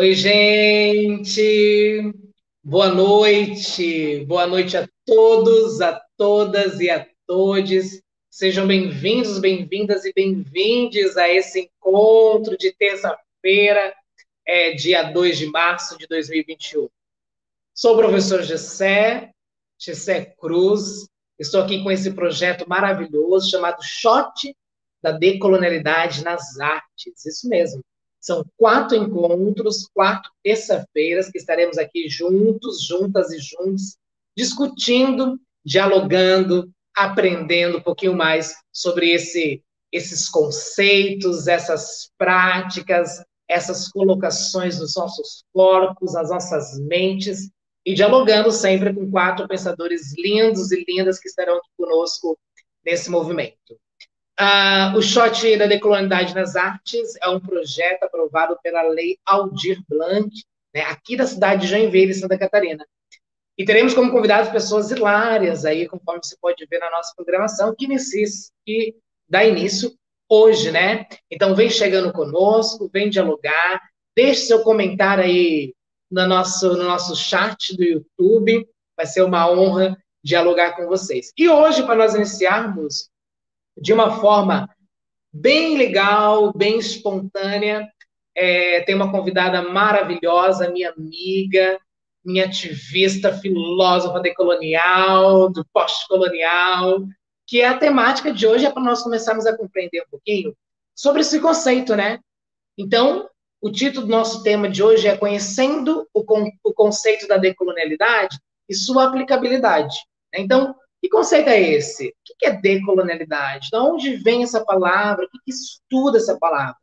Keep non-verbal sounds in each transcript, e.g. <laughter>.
Oi, gente! Boa noite! Boa noite a todos, a todas e a todos. Sejam bem-vindos, bem-vindas e bem-vindes a esse encontro de terça-feira, é, dia 2 de março de 2021. Sou o professor Gessé, Gessé Cruz, estou aqui com esse projeto maravilhoso chamado Shot da Decolonialidade nas Artes. Isso mesmo. São quatro encontros, quatro terça-feiras que estaremos aqui juntos, juntas e juntos, discutindo, dialogando, aprendendo um pouquinho mais sobre esse, esses conceitos, essas práticas, essas colocações dos nossos corpos, nas nossas mentes, e dialogando sempre com quatro pensadores lindos e lindas que estarão aqui conosco nesse movimento. Uh, o Shot da Decolonialidade nas Artes é um projeto aprovado pela Lei Aldir Blanc, né, aqui da cidade de Joinville, Santa Catarina. E teremos como convidados pessoas hilárias aí, conforme você pode ver na nossa programação, que, inicia, que dá início hoje, né? Então, vem chegando conosco, vem dialogar, deixe seu comentário aí no nosso, no nosso chat do YouTube, vai ser uma honra dialogar com vocês. E hoje, para nós iniciarmos de uma forma bem legal, bem espontânea. É, tem uma convidada maravilhosa, minha amiga, minha ativista, filósofa decolonial, do pós-colonial, que é a temática de hoje, é para nós começarmos a compreender um pouquinho sobre esse conceito, né? Então, o título do nosso tema de hoje é Conhecendo o, con o conceito da decolonialidade e sua aplicabilidade. Então, que conceito é esse? O que é decolonialidade? De onde vem essa palavra? O que, estuda essa palavra?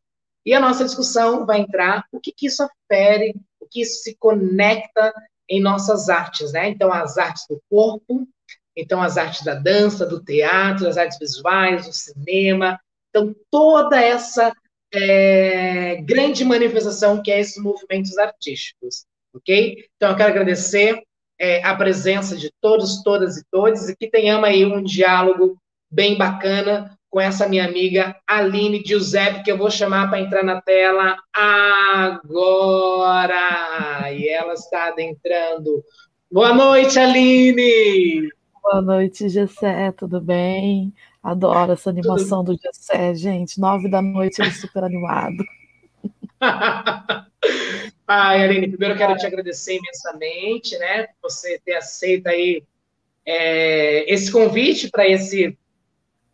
E a nossa discussão vai entrar o que, que isso afere, o que isso se conecta em nossas artes, né? Então, as artes do corpo, então as artes da dança, do teatro, as artes visuais, do cinema. Então, toda essa é, grande manifestação que é esses movimentos artísticos, ok? Então, eu quero agradecer é, a presença de todos, todas e todos, e que tenhamos aí um diálogo bem bacana com essa minha amiga Aline Giuseppe, que eu vou chamar para entrar na tela agora. E ela está adentrando. Boa noite, Aline! Boa noite, Gessé, tudo bem? Adoro essa animação tudo... do Gessé, gente. Nove da noite, ele super animado. <laughs> Ai, Aline, primeiro eu quero te agradecer imensamente, né, por você ter aceito aí é, esse convite para esse,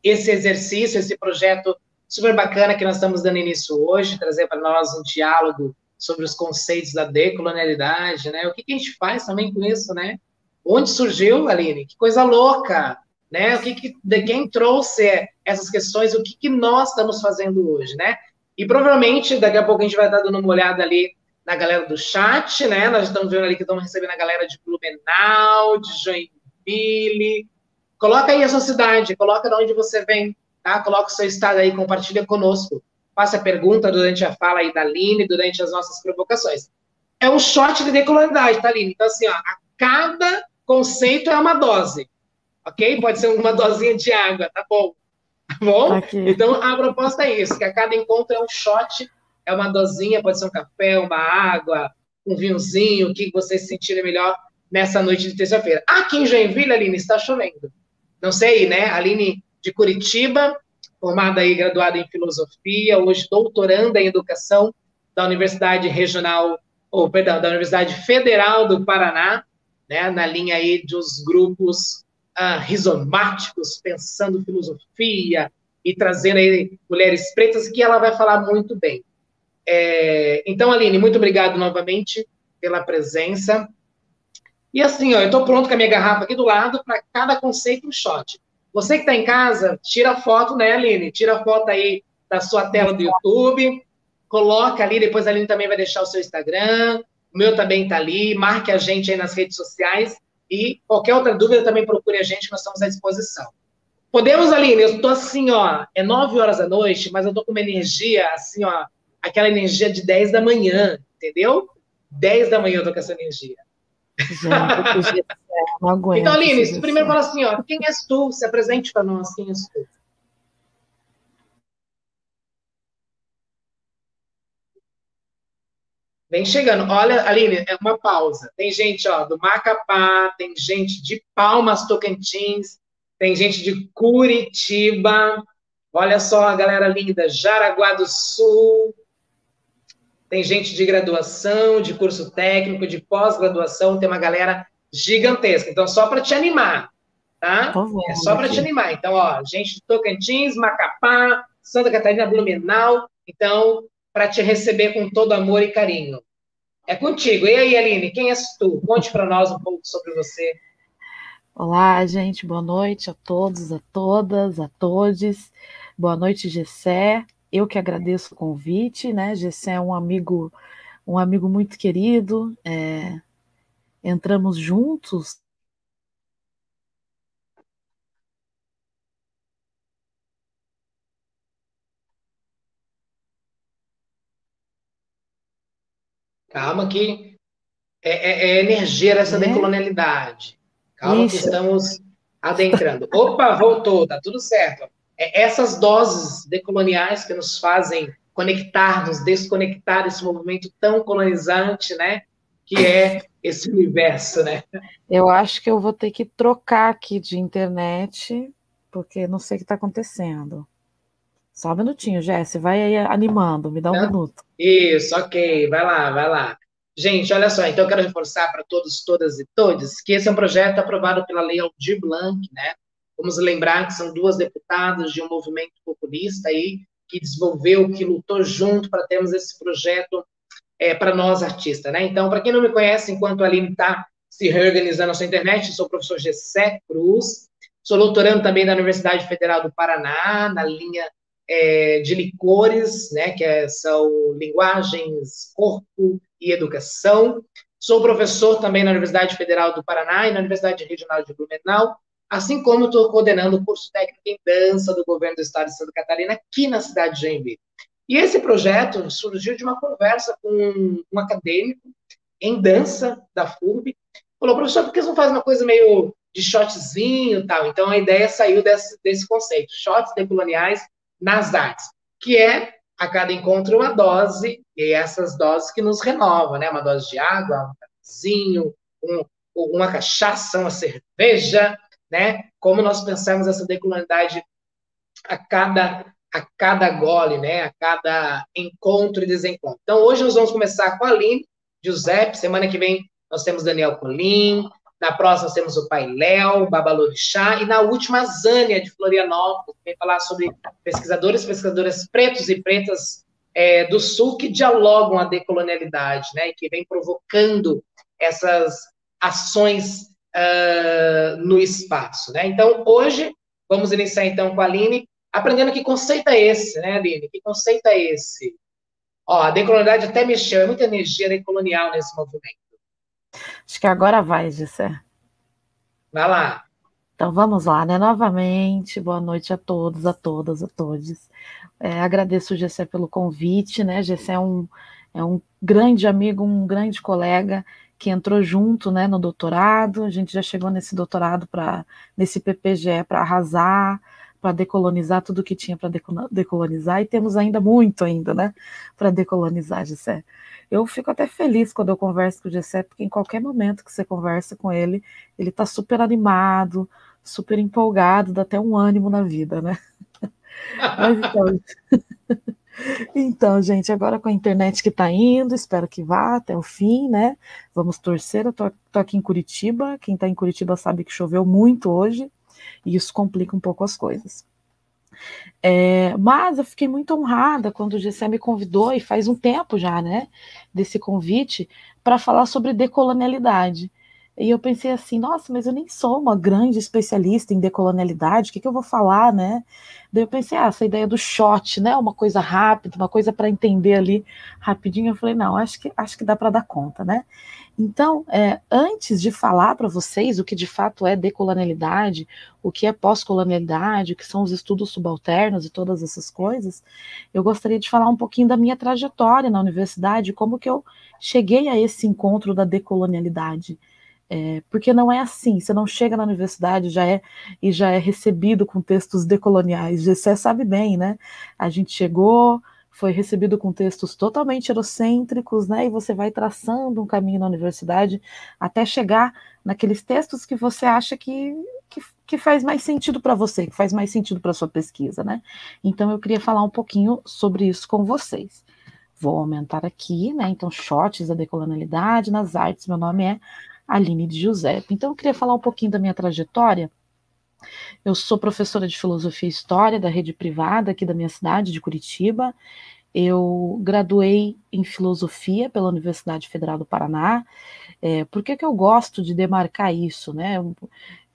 esse exercício, esse projeto super bacana que nós estamos dando início hoje, trazer para nós um diálogo sobre os conceitos da decolonialidade, né, o que, que a gente faz também com isso, né, onde surgiu, Aline, que coisa louca, né, o que, que de quem trouxe essas questões, o que, que nós estamos fazendo hoje, né, e provavelmente daqui a pouco a gente vai estar dando uma olhada ali na galera do chat, né? Nós estamos vendo ali que estamos recebendo a galera de Blumenau, de Joinville. Coloca aí a sua cidade, coloca de onde você vem, tá? Coloca o seu estado aí, compartilha conosco. Faça pergunta durante a fala aí da Aline, durante as nossas provocações. É um shot de decoloridade, tá, Aline? Então, assim, ó, a cada conceito é uma dose, ok? Pode ser uma <laughs> dosinha de água, tá bom? Tá bom? Aqui. Então, a proposta é isso, que a cada encontro é um shot é uma dosinha, pode ser um café, uma água, um vinhozinho, o que vocês se sentirem melhor nessa noite de terça-feira. Aqui em Joinville, Aline, está chovendo. Não sei, né? Aline de Curitiba, formada aí, graduada em filosofia, hoje doutoranda em educação da Universidade Regional, ou perdão, da Universidade Federal do Paraná, né? Na linha aí dos grupos ah, rizomáticos, pensando filosofia e trazendo aí mulheres pretas, que ela vai falar muito bem. É, então, Aline, muito obrigado novamente pela presença. E assim, ó, eu estou pronto com a minha garrafa aqui do lado para cada conceito um shot. Você que está em casa, tira foto, né, Aline? Tira foto aí da sua tela do YouTube, coloca ali, depois a Aline também vai deixar o seu Instagram, o meu também está ali, marque a gente aí nas redes sociais e qualquer outra dúvida também procure a gente, nós estamos à disposição. Podemos, Aline? Eu estou assim, ó, é nove horas da noite, mas eu estou com uma energia assim, ó, aquela energia de 10 da manhã, entendeu? 10 da manhã eu tô com essa energia. Gente, não aguento. Então, Aline, primeiro fala assim, ó, quem és tu? Se apresente para nós, quem és tu? Vem chegando. Olha, Aline, é uma pausa. Tem gente, ó, do Macapá, tem gente de Palmas, Tocantins, tem gente de Curitiba. Olha só a galera linda, Jaraguá do Sul. Tem gente de graduação, de curso técnico, de pós-graduação, tem uma galera gigantesca. Então, só para te animar, tá? é só para te animar. Então, ó, gente de Tocantins, Macapá, Santa Catarina, Blumenau. Então, para te receber com todo amor e carinho. É contigo. E aí, Aline, quem és tu? Conte para nós um pouco sobre você. Olá, gente. Boa noite a todos, a todas, a todos. Boa noite, Gessé. Eu que agradeço o convite, né? Gessé é um amigo, um amigo muito querido. É... Entramos juntos Calma que é, é, é energia essa é? decolonialidade. Calma Isso. que estamos adentrando. Opa, voltou, tá tudo certo. É essas doses decoloniais que nos fazem conectar, nos desconectar desse movimento tão colonizante, né? Que é esse universo, né? Eu acho que eu vou ter que trocar aqui de internet, porque não sei o que está acontecendo. Só um minutinho, Jesse, vai aí animando, me dá um Não? minuto. Isso, ok, vai lá, vai lá. Gente, olha só, então eu quero reforçar para todos, todas e todos que esse é um projeto aprovado pela Lei Aldir Blanc, né? Vamos lembrar que são duas deputadas de um movimento populista aí que desenvolveu, que lutou junto para termos esse projeto é, para nós artistas, né? Então, para quem não me conhece, enquanto a Aline está se reorganizando na sua internet, sou o professor Gessé Cruz, sou doutorando também da Universidade Federal do Paraná, na linha é, de licores, né, que é, são linguagens, corpo e educação. Sou professor também na Universidade Federal do Paraná e na Universidade Regional de Blumenau, assim como estou coordenando o curso técnico em dança do governo do estado de Santa Catarina, aqui na cidade de Joinville. E esse projeto surgiu de uma conversa com um acadêmico em dança da FURB. Falou, professor, por que você não faz uma coisa meio de shotzinho e tal? Então, a ideia saiu desse, desse conceito, shots decoloniais nas artes, que é a cada encontro uma dose, e essas doses que nos renovam, né? Uma dose de água, um cafezinho, um, uma cachaça, uma cerveja, né? Como nós pensamos essa decolonialidade a cada a cada gole, né? A cada encontro e desencontro. Então hoje nós vamos começar com a Aline Giuseppe, semana que vem nós temos Daniel Colim, na próxima temos o Pai Léo, Babalorixá, e na última, a Zânia, de Florianópolis, que vem falar sobre pesquisadores e pesquisadoras pretos e pretas é, do Sul que dialogam a decolonialidade, né, e que vem provocando essas ações uh, no espaço. Né? Então, hoje, vamos iniciar então com a Aline, aprendendo que conceito é esse, né, Aline? Que conceito é esse? Ó, a decolonialidade até mexeu, é muita energia decolonial nesse movimento. Acho que agora vai, Gissé. Vai lá. Então vamos lá, né? Novamente, boa noite a todos, a todas, a todos. É, agradeço o Gessé pelo convite, né? Gessé é um, é um grande amigo, um grande colega que entrou junto, né, no doutorado. A gente já chegou nesse doutorado para nesse PPGE para arrasar, para decolonizar tudo que tinha para decolonizar e temos ainda muito ainda, né, para decolonizar, Gessé. Eu fico até feliz quando eu converso com o Gessé, porque em qualquer momento que você conversa com ele, ele está super animado, super empolgado, dá até um ânimo na vida, né? <laughs> Mas então, então, gente, agora com a internet que está indo, espero que vá até o fim, né? Vamos torcer. Eu tô, tô aqui em Curitiba. Quem está em Curitiba sabe que choveu muito hoje, e isso complica um pouco as coisas. É, mas eu fiquei muito honrada quando o GCE me convidou, e faz um tempo já, né, desse convite, para falar sobre decolonialidade. E eu pensei assim, nossa, mas eu nem sou uma grande especialista em decolonialidade, o que, que eu vou falar, né? Daí eu pensei, ah, essa ideia do shot, né? Uma coisa rápida, uma coisa para entender ali rapidinho. Eu falei, não, acho que acho que dá para dar conta, né? Então, é, antes de falar para vocês o que de fato é decolonialidade, o que é pós-colonialidade, o que são os estudos subalternos e todas essas coisas, eu gostaria de falar um pouquinho da minha trajetória na universidade, como que eu cheguei a esse encontro da decolonialidade. É, porque não é assim, você não chega na universidade já é e já é recebido com textos decoloniais. Você sabe bem, né? A gente chegou, foi recebido com textos totalmente eurocêntricos, né? E você vai traçando um caminho na universidade até chegar naqueles textos que você acha que, que, que faz mais sentido para você, que faz mais sentido para sua pesquisa, né? Então eu queria falar um pouquinho sobre isso com vocês. Vou aumentar aqui, né? Então, shots da decolonialidade nas artes. Meu nome é Aline de Giuseppe. Então, eu queria falar um pouquinho da minha trajetória. Eu sou professora de filosofia e história da rede privada aqui da minha cidade, de Curitiba. Eu graduei em filosofia pela Universidade Federal do Paraná. É, por que, que eu gosto de demarcar isso, né?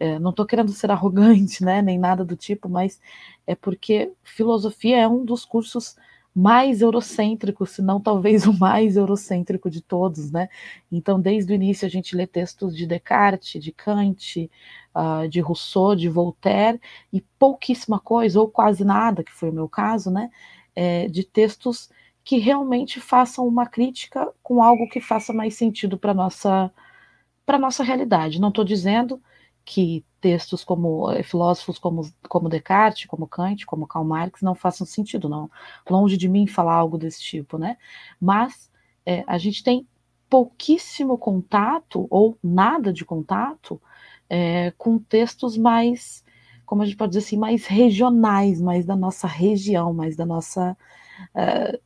É, não estou querendo ser <laughs> arrogante, né? Nem nada do tipo, mas é porque filosofia é um dos cursos mais eurocêntrico, se não talvez o mais eurocêntrico de todos, né? Então, desde o início a gente lê textos de Descartes, de Kant, uh, de Rousseau, de Voltaire, e pouquíssima coisa, ou quase nada, que foi o meu caso, né? É, de textos que realmente façam uma crítica com algo que faça mais sentido para nossa para nossa realidade. Não estou dizendo que textos como eh, filósofos como, como Descartes, como Kant, como Karl Marx não façam sentido, não. Longe de mim falar algo desse tipo, né? Mas é, a gente tem pouquíssimo contato ou nada de contato é, com textos mais, como a gente pode dizer assim, mais regionais, mais da nossa região, mais da nossa é,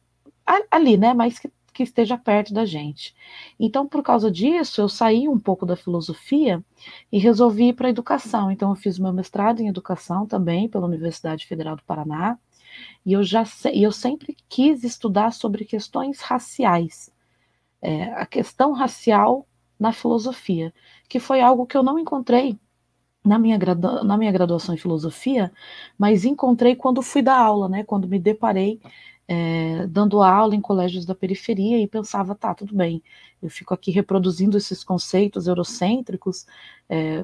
ali, né? Mais que que esteja perto da gente. Então, por causa disso, eu saí um pouco da filosofia e resolvi ir para a educação. Então, eu fiz meu mestrado em educação também pela Universidade Federal do Paraná. E eu já eu sempre quis estudar sobre questões raciais, é, a questão racial na filosofia, que foi algo que eu não encontrei na minha, na minha graduação em filosofia, mas encontrei quando fui dar aula, né? Quando me deparei é, dando aula em colégios da periferia e pensava, tá, tudo bem, eu fico aqui reproduzindo esses conceitos eurocêntricos é,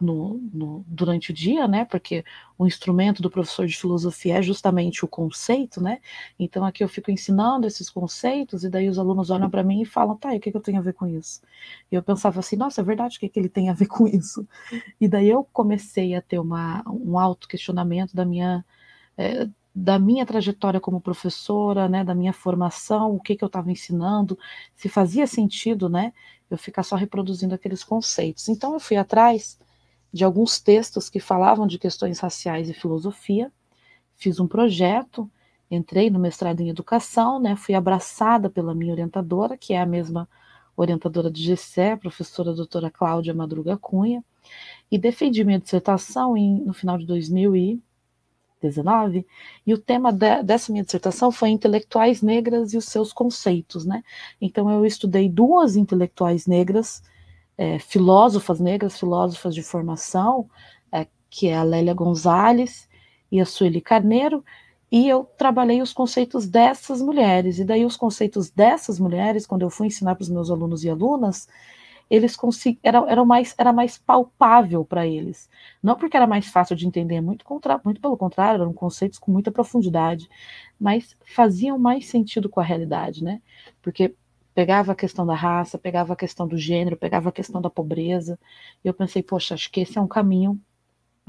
no, no, durante o dia, né? Porque o instrumento do professor de filosofia é justamente o conceito, né? Então aqui eu fico ensinando esses conceitos e daí os alunos olham para mim e falam, tá, e o que, que eu tenho a ver com isso? E eu pensava assim, nossa, é verdade, o que, que ele tem a ver com isso? E daí eu comecei a ter uma, um auto questionamento da minha é, da minha trajetória como professora, né, da minha formação, o que, que eu estava ensinando, se fazia sentido, né, eu ficar só reproduzindo aqueles conceitos. Então eu fui atrás de alguns textos que falavam de questões raciais e filosofia, fiz um projeto, entrei no mestrado em educação, né, fui abraçada pela minha orientadora, que é a mesma orientadora de GCE, a professora doutora Cláudia Madruga Cunha, e defendi minha dissertação em, no final de 2000 e 19, e o tema de, dessa minha dissertação foi intelectuais negras e os seus conceitos, né? Então eu estudei duas intelectuais negras, é, filósofas negras, filósofas de formação, é, que é a Lélia Gonzalez e a Sueli Carneiro, e eu trabalhei os conceitos dessas mulheres, e daí os conceitos dessas mulheres, quando eu fui ensinar para os meus alunos e alunas, eles conseguiam, era, era, mais, era mais palpável para eles. Não porque era mais fácil de entender, muito, contra, muito pelo contrário, eram conceitos com muita profundidade, mas faziam mais sentido com a realidade, né? Porque pegava a questão da raça, pegava a questão do gênero, pegava a questão da pobreza, e eu pensei, poxa, acho que esse é um caminho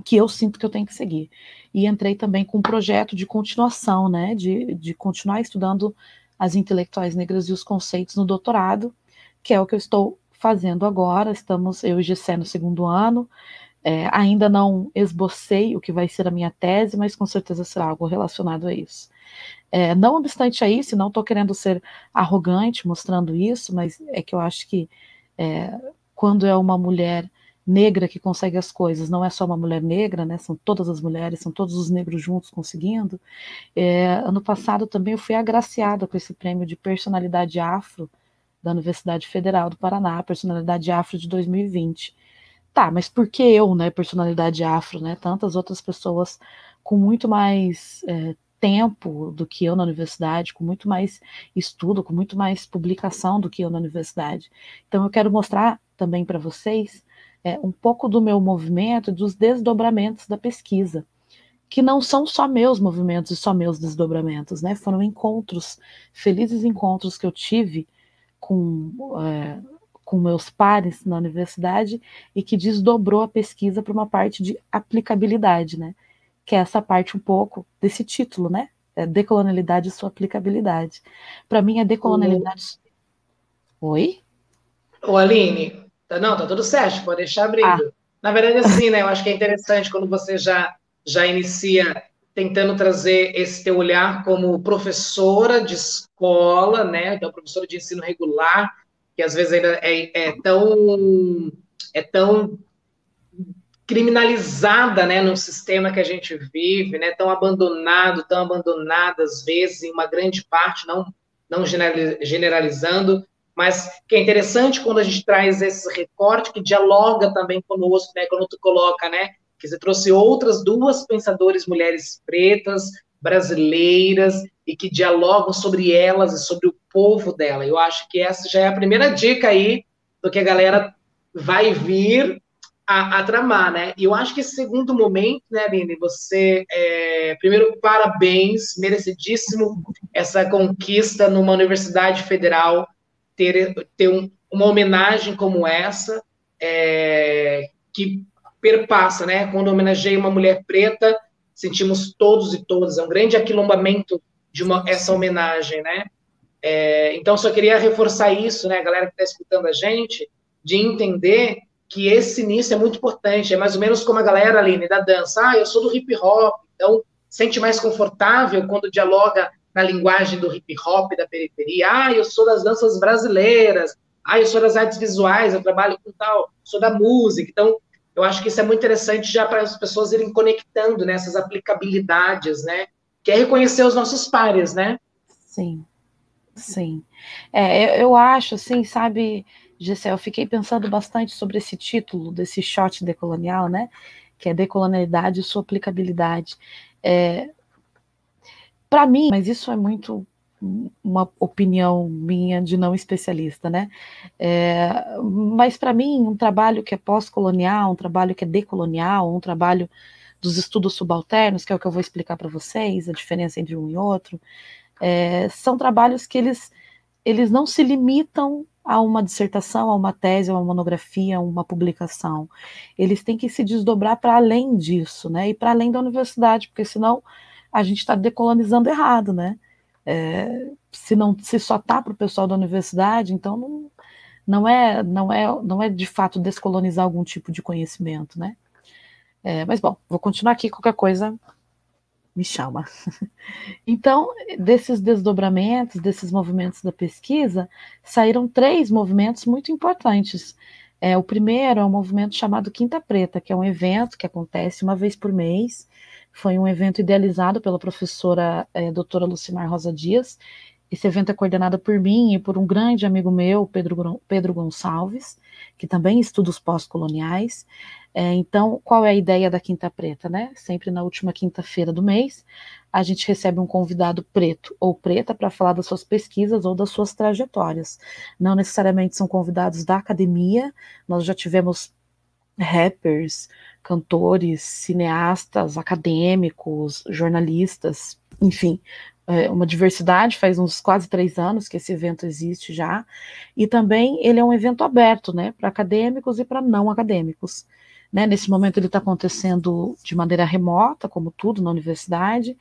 que eu sinto que eu tenho que seguir. E entrei também com um projeto de continuação, né, de, de continuar estudando as intelectuais negras e os conceitos no doutorado, que é o que eu estou fazendo agora. Estamos, eu e Gessé, no segundo ano. É, ainda não esbocei o que vai ser a minha tese, mas com certeza será algo relacionado a isso. É, não obstante a isso, não estou querendo ser arrogante mostrando isso, mas é que eu acho que é, quando é uma mulher negra que consegue as coisas, não é só uma mulher negra, né? São todas as mulheres, são todos os negros juntos conseguindo. É, ano passado também eu fui agraciada com esse prêmio de personalidade afro da Universidade Federal do Paraná, personalidade afro de 2020. Tá, mas por que eu, né, personalidade afro, né? Tantas outras pessoas com muito mais é, tempo do que eu na universidade, com muito mais estudo, com muito mais publicação do que eu na universidade. Então eu quero mostrar também para vocês é, um pouco do meu movimento, dos desdobramentos da pesquisa, que não são só meus movimentos e só meus desdobramentos, né? Foram encontros, felizes encontros que eu tive com, é, com meus pares na universidade e que desdobrou a pesquisa para uma parte de aplicabilidade, né? Que é essa parte um pouco desse título, né? é decolonialidade e sua aplicabilidade. Para mim, a decolonialidade. Oi? Ô, Aline, tá, não, tá tudo certo, pode deixar abrindo. Ah. Na verdade, assim, né? Eu acho que é interessante quando você já, já inicia tentando trazer esse teu olhar como professora de escola, né? Então, professora de ensino regular, que às vezes ainda é, é tão é tão criminalizada, né, no sistema que a gente vive, né, tão abandonado, tão abandonada às vezes em uma grande parte, não não generalizando, mas que é interessante quando a gente traz esse recorte que dialoga também conosco, né, quando tu coloca, né, que você trouxe outras duas pensadoras mulheres pretas, brasileiras, e que dialogam sobre elas e sobre o povo dela. Eu acho que essa já é a primeira dica aí do que a galera vai vir a, a, tramar, né? E eu acho que esse segundo momento, né, Aline, você, é, primeiro, parabéns, merecidíssimo essa conquista numa universidade federal, ter, ter um, uma homenagem como essa, é, que perpassa, né? Quando homenageei uma mulher preta, sentimos todos e todas, é um grande aquilombamento de uma, essa homenagem, né? É, então, só queria reforçar isso, né, a galera que está escutando a gente, de entender que esse início é muito importante. É mais ou menos como a galera, Aline, da dança. Ah, eu sou do hip hop, então sente mais confortável quando dialoga na linguagem do hip hop da periferia. Ah, eu sou das danças brasileiras. Ah, eu sou das artes visuais, eu trabalho com tal, sou da música. Então, eu acho que isso é muito interessante já para as pessoas irem conectando nessas né, aplicabilidades, né? Que é reconhecer os nossos pares, né? Sim, sim. É, eu acho, assim, sabe, Gessé, eu fiquei pensando bastante sobre esse título desse shot decolonial, né? Que é decolonialidade e sua aplicabilidade. É, Para mim, mas isso é muito uma opinião minha de não especialista, né? É, mas para mim, um trabalho que é pós-colonial, um trabalho que é decolonial, um trabalho dos estudos subalternos, que é o que eu vou explicar para vocês, a diferença entre um e outro, é, são trabalhos que eles, eles não se limitam a uma dissertação, a uma tese, a uma monografia, a uma publicação. Eles têm que se desdobrar para além disso, né? E para além da universidade, porque senão a gente está decolonizando errado, né? É, se não se só tá para o pessoal da universidade, então não, não é não é não é de fato descolonizar algum tipo de conhecimento, né? É, mas bom, vou continuar aqui qualquer coisa me chama. <laughs> Então, desses desdobramentos, desses movimentos da pesquisa, saíram três movimentos muito importantes. É, o primeiro é um movimento chamado Quinta Preta, que é um evento que acontece uma vez por mês. Foi um evento idealizado pela professora é, doutora Lucimar Rosa Dias. Esse evento é coordenado por mim e por um grande amigo meu, Pedro, Pedro Gonçalves, que também estuda os pós-coloniais. É, então, qual é a ideia da Quinta Preta, né? Sempre na última quinta-feira do mês, a gente recebe um convidado preto ou preta para falar das suas pesquisas ou das suas trajetórias. Não necessariamente são convidados da academia, nós já tivemos rappers, cantores, cineastas, acadêmicos, jornalistas, enfim, é uma diversidade, faz uns quase três anos que esse evento existe já, e também ele é um evento aberto, né, para acadêmicos e para não acadêmicos. Né? Nesse momento ele está acontecendo de maneira remota, como tudo na universidade.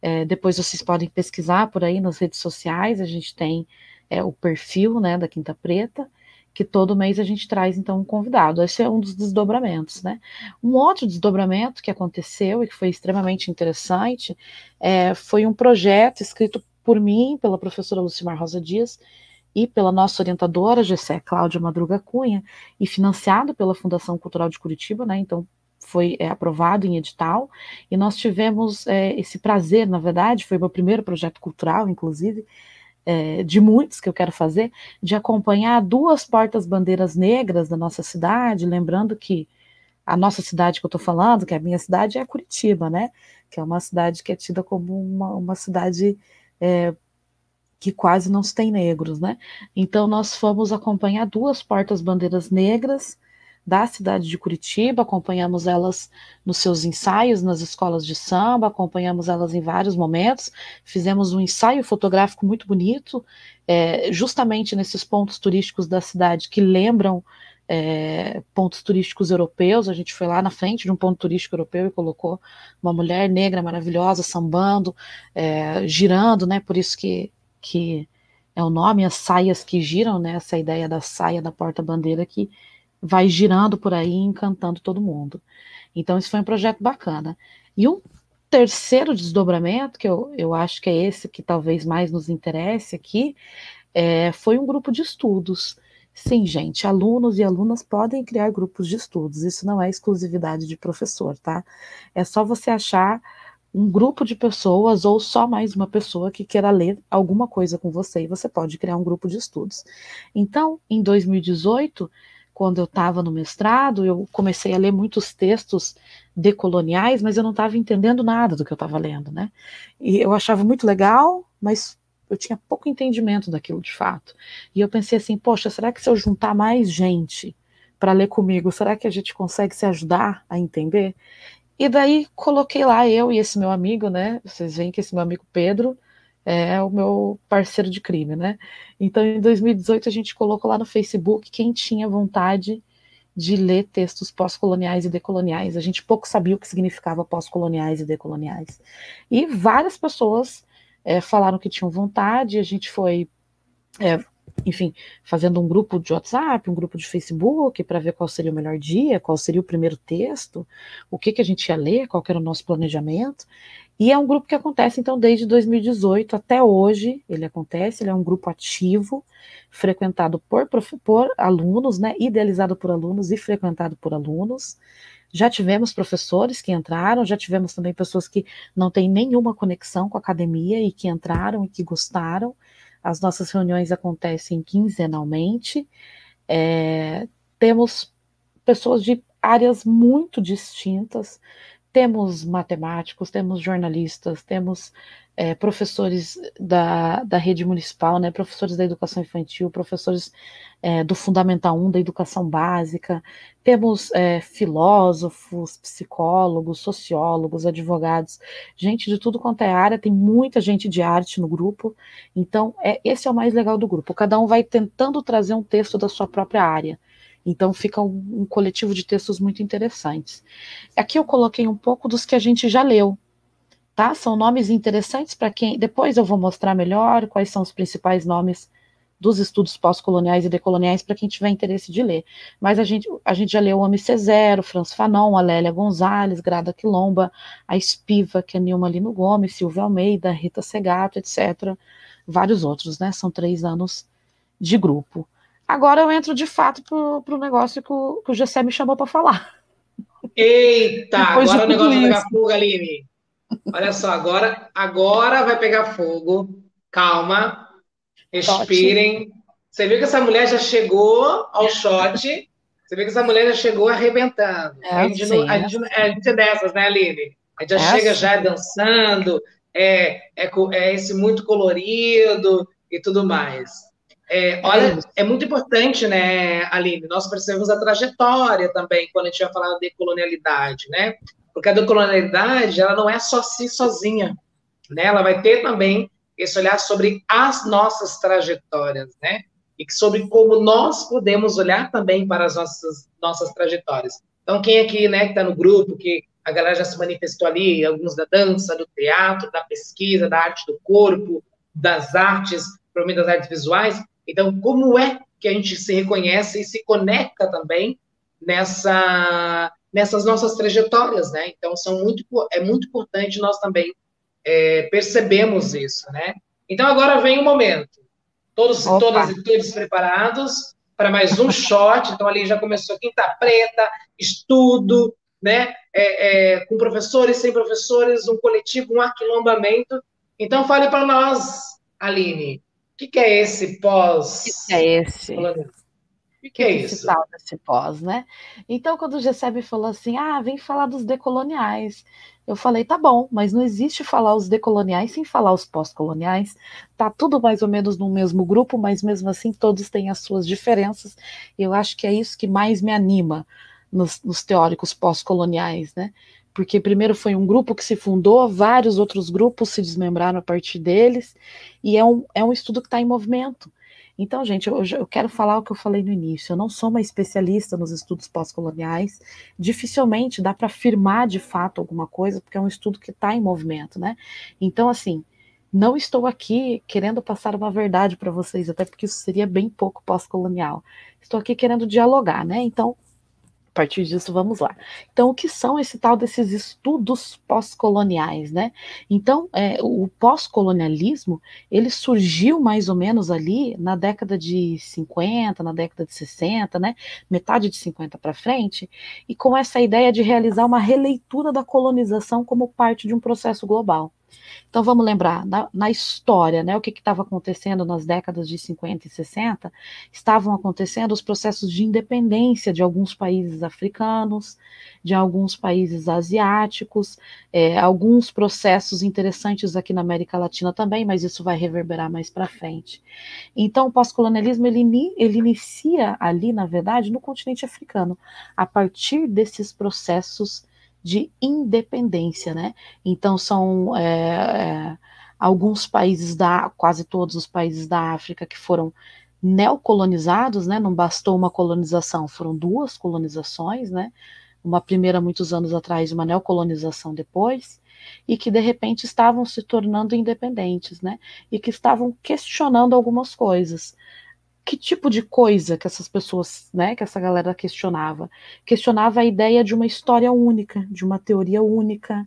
É, depois vocês podem pesquisar por aí nas redes sociais. A gente tem é, o perfil né, da Quinta Preta, que todo mês a gente traz então um convidado. Esse é um dos desdobramentos, né? Um outro desdobramento que aconteceu e que foi extremamente interessante é, foi um projeto escrito por mim, pela professora Lucimar Rosa Dias, e pela nossa orientadora, Gessé Cláudia Madruga Cunha, e financiado pela Fundação Cultural de Curitiba, né? Então foi é, aprovado em edital, e nós tivemos é, esse prazer, na verdade, foi meu primeiro projeto cultural, inclusive, é, de muitos que eu quero fazer, de acompanhar duas portas-bandeiras negras da nossa cidade, lembrando que a nossa cidade que eu estou falando, que é a minha cidade, é Curitiba, né? Que é uma cidade que é tida como uma, uma cidade é, que quase não se tem negros, né? Então nós fomos acompanhar duas portas-bandeiras negras da cidade de Curitiba, acompanhamos elas nos seus ensaios nas escolas de samba, acompanhamos elas em vários momentos, fizemos um ensaio fotográfico muito bonito, é, justamente nesses pontos turísticos da cidade que lembram é, pontos turísticos europeus. A gente foi lá na frente de um ponto turístico europeu e colocou uma mulher negra maravilhosa sambando, é, girando, né? Por isso que, que é o nome, as saias que giram, né? Essa ideia da saia da porta-bandeira que vai girando por aí, encantando todo mundo. Então, isso foi um projeto bacana. E um terceiro desdobramento, que eu, eu acho que é esse que talvez mais nos interesse aqui, é, foi um grupo de estudos. Sim, gente, alunos e alunas podem criar grupos de estudos, isso não é exclusividade de professor, tá? É só você achar um grupo de pessoas ou só mais uma pessoa que queira ler alguma coisa com você e você pode criar um grupo de estudos. Então, em 2018, quando eu estava no mestrado, eu comecei a ler muitos textos decoloniais, mas eu não estava entendendo nada do que eu estava lendo, né? E eu achava muito legal, mas eu tinha pouco entendimento daquilo de fato. E eu pensei assim, poxa, será que se eu juntar mais gente para ler comigo, será que a gente consegue se ajudar a entender? E daí coloquei lá eu e esse meu amigo, né? Vocês veem que esse meu amigo Pedro é o meu parceiro de crime, né? Então, em 2018, a gente colocou lá no Facebook quem tinha vontade de ler textos pós-coloniais e decoloniais. A gente pouco sabia o que significava pós-coloniais e decoloniais. E várias pessoas é, falaram que tinham vontade, a gente foi, é, enfim, fazendo um grupo de WhatsApp, um grupo de Facebook, para ver qual seria o melhor dia, qual seria o primeiro texto, o que, que a gente ia ler, qual era o nosso planejamento. E é um grupo que acontece, então, desde 2018 até hoje, ele acontece, ele é um grupo ativo, frequentado por, por alunos, né, idealizado por alunos e frequentado por alunos. Já tivemos professores que entraram, já tivemos também pessoas que não têm nenhuma conexão com a academia e que entraram e que gostaram. As nossas reuniões acontecem quinzenalmente. É, temos pessoas de áreas muito distintas. Temos matemáticos, temos jornalistas, temos é, professores da, da rede municipal, né, professores da educação infantil, professores é, do Fundamental 1, da educação básica, temos é, filósofos, psicólogos, sociólogos, advogados, gente de tudo quanto é área, tem muita gente de arte no grupo, então é, esse é o mais legal do grupo, cada um vai tentando trazer um texto da sua própria área. Então fica um, um coletivo de textos muito interessantes. Aqui eu coloquei um pouco dos que a gente já leu, tá? São nomes interessantes para quem. Depois eu vou mostrar melhor quais são os principais nomes dos estudos pós-coloniais e decoloniais para quem tiver interesse de ler. Mas a gente, a gente já leu o MC0, Franz Fanon, a Lélia Gonzalez, Grada Quilomba, a Espiva, que é Nilma Lino Gomes, Silvia Almeida, Rita Segato, etc. Vários outros, né? São três anos de grupo. Agora eu entro de fato para o negócio que o, que o Gessé me chamou para falar. Eita, agora o negócio vai pegar fogo, Aline. Olha só, agora, agora vai pegar fogo. Calma, respirem. Você viu que essa mulher já chegou ao shot. Você viu que essa mulher já chegou arrebentando. É, a, gente sim, a, gente, a gente é dessas, né, Aline? A gente já é chega assim. já dançando, é, é, é esse muito colorido e tudo mais. É, olha, é muito importante, né, Aline? Nós percebemos a trajetória também quando a gente vai falar de colonialidade, né? Porque a decolonialidade, ela não é só si sozinha, né? Ela vai ter também esse olhar sobre as nossas trajetórias, né? E sobre como nós podemos olhar também para as nossas, nossas trajetórias. Então, quem aqui, né, que está no grupo, que a galera já se manifestou ali, alguns da dança, do teatro, da pesquisa, da arte do corpo, das artes, provavelmente das artes visuais. Então, como é que a gente se reconhece e se conecta também nessa nessas nossas trajetórias, né? Então, são muito, é muito importante nós também é, percebemos isso, né? Então, agora vem o momento. Todos, todas e todos preparados para mais um <laughs> shot. Então, ali já começou Quinta Preta, estudo, né? É, é, com professores, sem professores, um coletivo, um aquilombamento. Então, fale para nós, Aline, que, que, é esse pós? O que, é esse? que, que é isso? desse pós, né? Então, quando o Gessebe falou assim, ah, vem falar dos decoloniais, eu falei, tá bom, mas não existe falar os decoloniais sem falar os pós-coloniais. Tá tudo mais ou menos no mesmo grupo, mas mesmo assim todos têm as suas diferenças. E eu acho que é isso que mais me anima nos, nos teóricos pós-coloniais, né? Porque primeiro foi um grupo que se fundou, vários outros grupos se desmembraram a partir deles, e é um, é um estudo que está em movimento. Então, gente, eu, eu quero falar o que eu falei no início. Eu não sou uma especialista nos estudos pós-coloniais. Dificilmente dá para afirmar de fato alguma coisa, porque é um estudo que está em movimento, né? Então, assim, não estou aqui querendo passar uma verdade para vocês, até porque isso seria bem pouco pós-colonial. Estou aqui querendo dialogar, né? Então, partir disso, vamos lá. Então, o que são esse tal desses estudos pós-coloniais, né? Então, é, o pós-colonialismo, ele surgiu mais ou menos ali na década de 50, na década de 60, né? Metade de 50 para frente, e com essa ideia de realizar uma releitura da colonização como parte de um processo global. Então vamos lembrar, na, na história, né, o que estava acontecendo nas décadas de 50 e 60, estavam acontecendo os processos de independência de alguns países africanos, de alguns países asiáticos, é, alguns processos interessantes aqui na América Latina também, mas isso vai reverberar mais para frente. Então o pós-colonialismo ele, ele inicia ali, na verdade, no continente africano, a partir desses processos de independência, né? Então são é, é, alguns países da, quase todos os países da África que foram neocolonizados, né? Não bastou uma colonização, foram duas colonizações, né? Uma primeira muitos anos atrás, uma neocolonização depois, e que de repente estavam se tornando independentes, né? E que estavam questionando algumas coisas que tipo de coisa que essas pessoas, né, que essa galera questionava? Questionava a ideia de uma história única, de uma teoria única,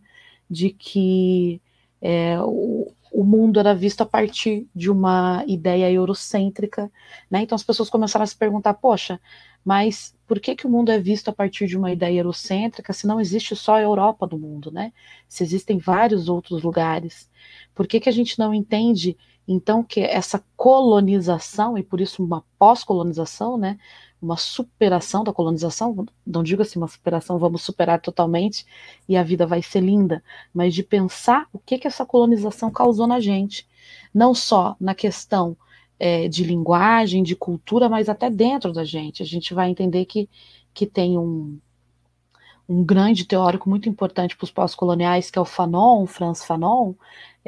de que é, o, o mundo era visto a partir de uma ideia eurocêntrica, né? Então as pessoas começaram a se perguntar, poxa, mas por que, que o mundo é visto a partir de uma ideia eurocêntrica se não existe só a Europa no mundo, né? Se existem vários outros lugares. Por que, que a gente não entende então, que essa colonização, e por isso uma pós-colonização, né, uma superação da colonização, não digo assim uma superação, vamos superar totalmente e a vida vai ser linda, mas de pensar o que, que essa colonização causou na gente, não só na questão é, de linguagem, de cultura, mas até dentro da gente. A gente vai entender que, que tem um, um grande teórico muito importante para os pós-coloniais, que é o Fanon, Franz Fanon,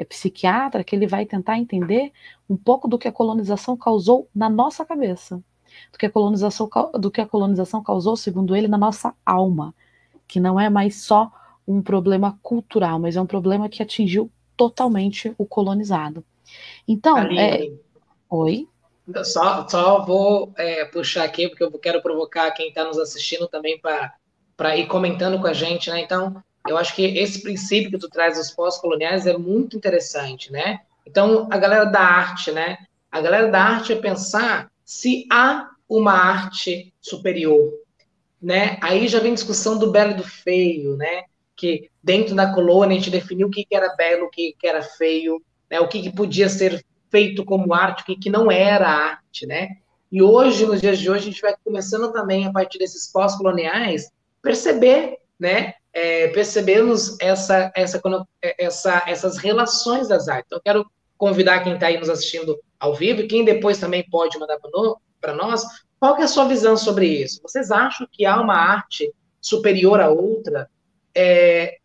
é psiquiatra, que ele vai tentar entender um pouco do que a colonização causou na nossa cabeça, do que a colonização, do que a colonização causou, segundo ele, na nossa alma, que não é mais só um problema cultural, mas é um problema que atingiu totalmente o colonizado. Então, é... oi. Só, só vou é, puxar aqui, porque eu quero provocar quem está nos assistindo também para para ir comentando com a gente, né? Então, eu acho que esse princípio que tu traz dos pós-coloniais é muito interessante, né? Então, a galera da arte, né? A galera da arte é pensar se há uma arte superior, né? Aí já vem discussão do belo e do feio, né? Que dentro da colônia a gente definiu o que era belo, o que era feio, né? O que, podia ser feito como arte, o que, não era arte, né? E hoje, nos dias de hoje, a gente vai começando também, a partir desses pós-coloniais, perceber, né? É, percebermos essa, essa, essa, essas relações das artes. Então, eu quero convidar quem está aí nos assistindo ao vivo e quem depois também pode mandar para nós, qual é a sua visão sobre isso? Vocês acham que há uma arte superior à outra? É,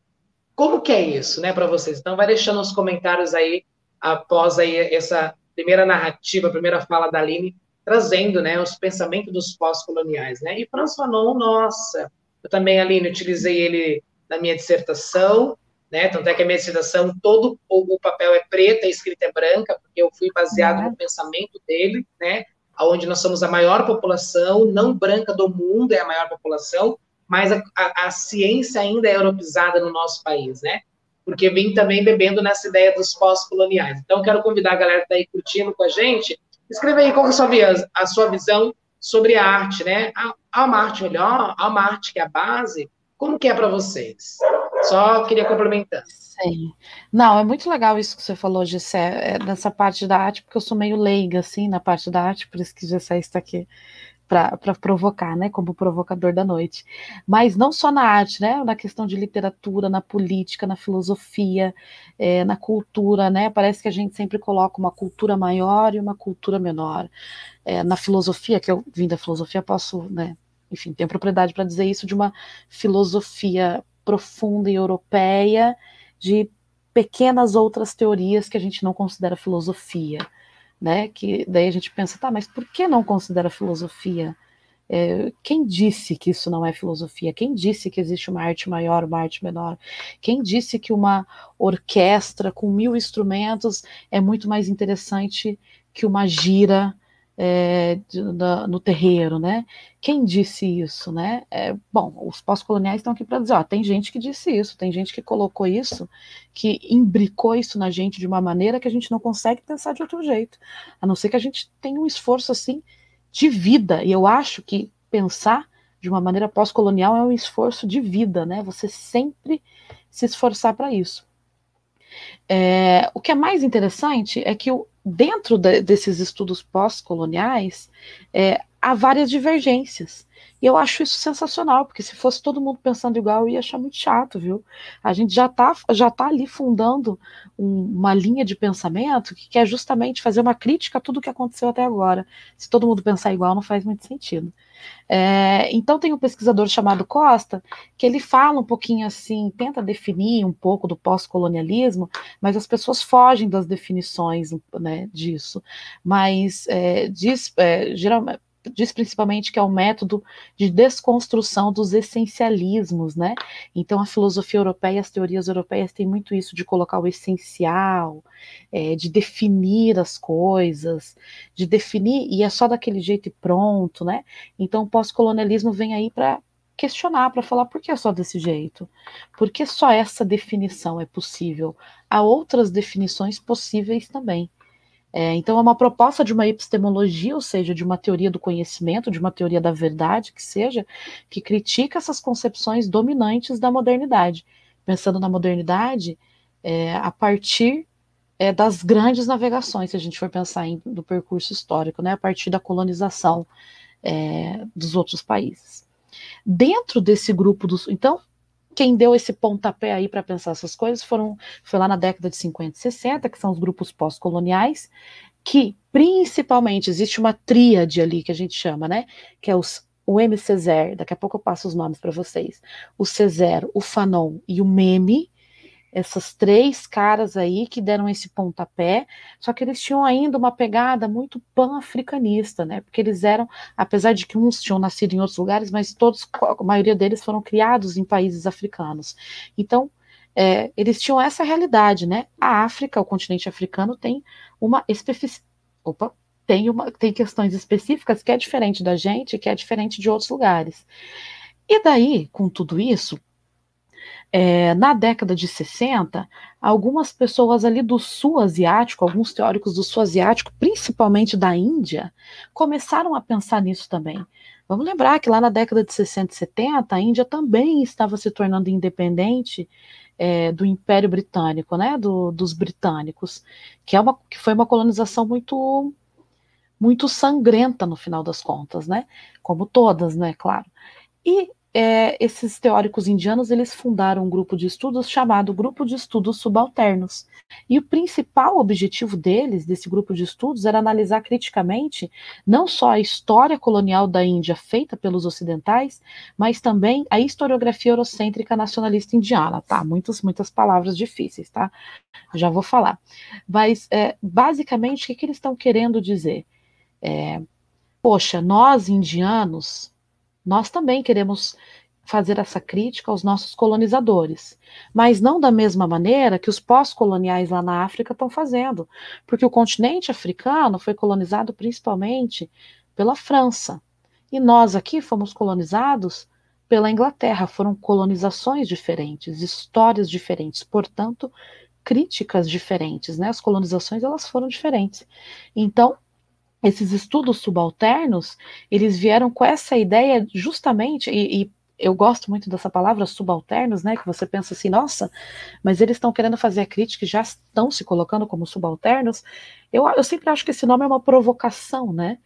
como que é isso, né, para vocês? Então, vai deixando os comentários aí, após aí essa primeira narrativa, a primeira fala da Aline, trazendo, né, os pensamentos dos pós-coloniais, né? E Franz Fanon, nossa, eu também, Aline, utilizei ele na minha dissertação, né? Tanto é que a minha dissertação, todo o papel é preto, a escrita é branca, porque eu fui baseado uhum. no pensamento dele, né? Onde nós somos a maior população, não branca do mundo, é a maior população, mas a, a, a ciência ainda é europeizada no nosso país, né? Porque vim também bebendo nessa ideia dos pós-coloniais. Então, quero convidar a galera que está aí curtindo com a gente, escreva aí qual é a sua, a sua visão sobre a arte, né? Há uma arte melhor, há uma arte que é a base. Como que é para vocês? Só queria complementar. Sim. Não, é muito legal isso que você falou, Gessé, é, nessa parte da arte, porque eu sou meio leiga, assim, na parte da arte, por isso que Gessé está aqui para provocar, né, como provocador da noite. Mas não só na arte, né, na questão de literatura, na política, na filosofia, é, na cultura, né, parece que a gente sempre coloca uma cultura maior e uma cultura menor. É, na filosofia, que eu vim da filosofia, posso, né, enfim, tenho propriedade para dizer isso de uma filosofia profunda e europeia, de pequenas outras teorias que a gente não considera filosofia né? Que daí a gente pensa, tá, mas por que não considera filosofia? É, quem disse que isso não é filosofia? Quem disse que existe uma arte maior, uma arte menor? Quem disse que uma orquestra com mil instrumentos é muito mais interessante que uma gira é, de, da, no terreiro, né? Quem disse isso, né? É, bom, os pós-coloniais estão aqui para dizer, ó, tem gente que disse isso, tem gente que colocou isso, que imbricou isso na gente de uma maneira que a gente não consegue pensar de outro jeito, a não ser que a gente tenha um esforço assim de vida. E eu acho que pensar de uma maneira pós-colonial é um esforço de vida, né? Você sempre se esforçar para isso. É, o que é mais interessante é que o, dentro de, desses estudos pós-coloniais é, há várias divergências. E eu acho isso sensacional, porque se fosse todo mundo pensando igual, eu ia achar muito chato, viu? A gente já está já tá ali fundando um, uma linha de pensamento que quer justamente fazer uma crítica a tudo que aconteceu até agora. Se todo mundo pensar igual, não faz muito sentido. É, então tem um pesquisador chamado Costa, que ele fala um pouquinho assim, tenta definir um pouco do pós-colonialismo, mas as pessoas fogem das definições né, disso. Mas é, diz, é, geralmente diz principalmente que é o um método de desconstrução dos essencialismos, né? Então a filosofia europeia, as teorias europeias têm muito isso de colocar o essencial, é, de definir as coisas, de definir e é só daquele jeito e pronto, né? Então o pós-colonialismo vem aí para questionar, para falar por que é só desse jeito? Por que só essa definição é possível? Há outras definições possíveis também. É, então, é uma proposta de uma epistemologia, ou seja, de uma teoria do conhecimento, de uma teoria da verdade, que seja, que critica essas concepções dominantes da modernidade. Pensando na modernidade é, a partir é, das grandes navegações, se a gente for pensar em, no percurso histórico, né, a partir da colonização é, dos outros países. Dentro desse grupo dos. Então, quem deu esse pontapé aí para pensar essas coisas foram foi lá na década de 50 e 60, que são os grupos pós-coloniais, que principalmente existe uma tríade ali que a gente chama, né? Que é os, o MCZER, daqui a pouco eu passo os nomes para vocês. O C0, o Fanon e o MEME, essas três caras aí que deram esse pontapé, só que eles tinham ainda uma pegada muito pan-africanista, né? Porque eles eram, apesar de que uns tinham nascido em outros lugares, mas todos, a maioria deles foram criados em países africanos. Então, é, eles tinham essa realidade, né? A África, o continente africano, tem uma especificidade. Opa, tem, uma, tem questões específicas que é diferente da gente, que é diferente de outros lugares. E daí, com tudo isso, é, na década de 60, algumas pessoas ali do sul asiático, alguns teóricos do sul asiático, principalmente da Índia, começaram a pensar nisso também. Vamos lembrar que lá na década de 60 e 70, a Índia também estava se tornando independente é, do Império Britânico, né, do, dos britânicos, que, é uma, que foi uma colonização muito muito sangrenta no final das contas, né, como todas, né, claro. E é, esses teóricos indianos eles fundaram um grupo de estudos chamado Grupo de Estudos Subalternos. E o principal objetivo deles, desse grupo de estudos, era analisar criticamente não só a história colonial da Índia feita pelos ocidentais, mas também a historiografia eurocêntrica nacionalista indiana, tá? Muitas, muitas palavras difíceis, tá? Já vou falar. Mas, é, basicamente, o que, que eles estão querendo dizer? É, poxa, nós indianos nós também queremos fazer essa crítica aos nossos colonizadores, mas não da mesma maneira que os pós-coloniais lá na África estão fazendo, porque o continente africano foi colonizado principalmente pela França, e nós aqui fomos colonizados pela Inglaterra, foram colonizações diferentes, histórias diferentes, portanto, críticas diferentes, né? As colonizações elas foram diferentes. Então, esses estudos subalternos, eles vieram com essa ideia justamente, e, e, eu gosto muito dessa palavra subalternos, né, que você pensa assim, nossa, mas eles estão querendo fazer a crítica e já estão se colocando como subalternos, eu, eu sempre acho que esse nome é uma provocação, né,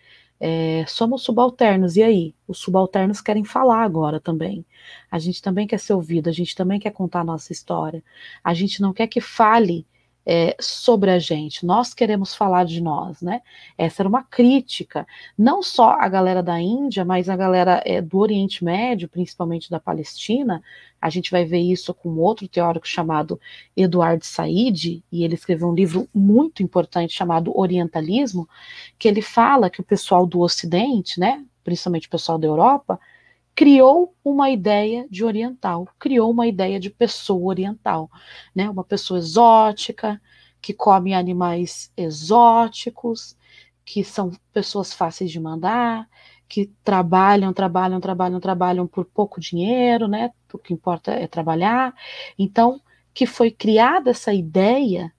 é, somos subalternos, e aí? Os subalternos querem falar agora também. A gente também quer ser ouvido, a gente também quer contar a nossa história. A gente não quer que fale é, sobre a gente. Nós queremos falar de nós, né? Essa era uma crítica, não só a galera da Índia, mas a galera é, do Oriente Médio, principalmente da Palestina. A gente vai ver isso com outro teórico chamado Eduardo Said, e ele escreveu um livro muito importante chamado Orientalismo, que ele fala que o pessoal do Ocidente, né, principalmente o pessoal da Europa, criou uma ideia de oriental, criou uma ideia de pessoa oriental, né? Uma pessoa exótica, que come animais exóticos, que são pessoas fáceis de mandar, que trabalham, trabalham, trabalham, trabalham por pouco dinheiro, né? O que importa é trabalhar. Então, que foi criada essa ideia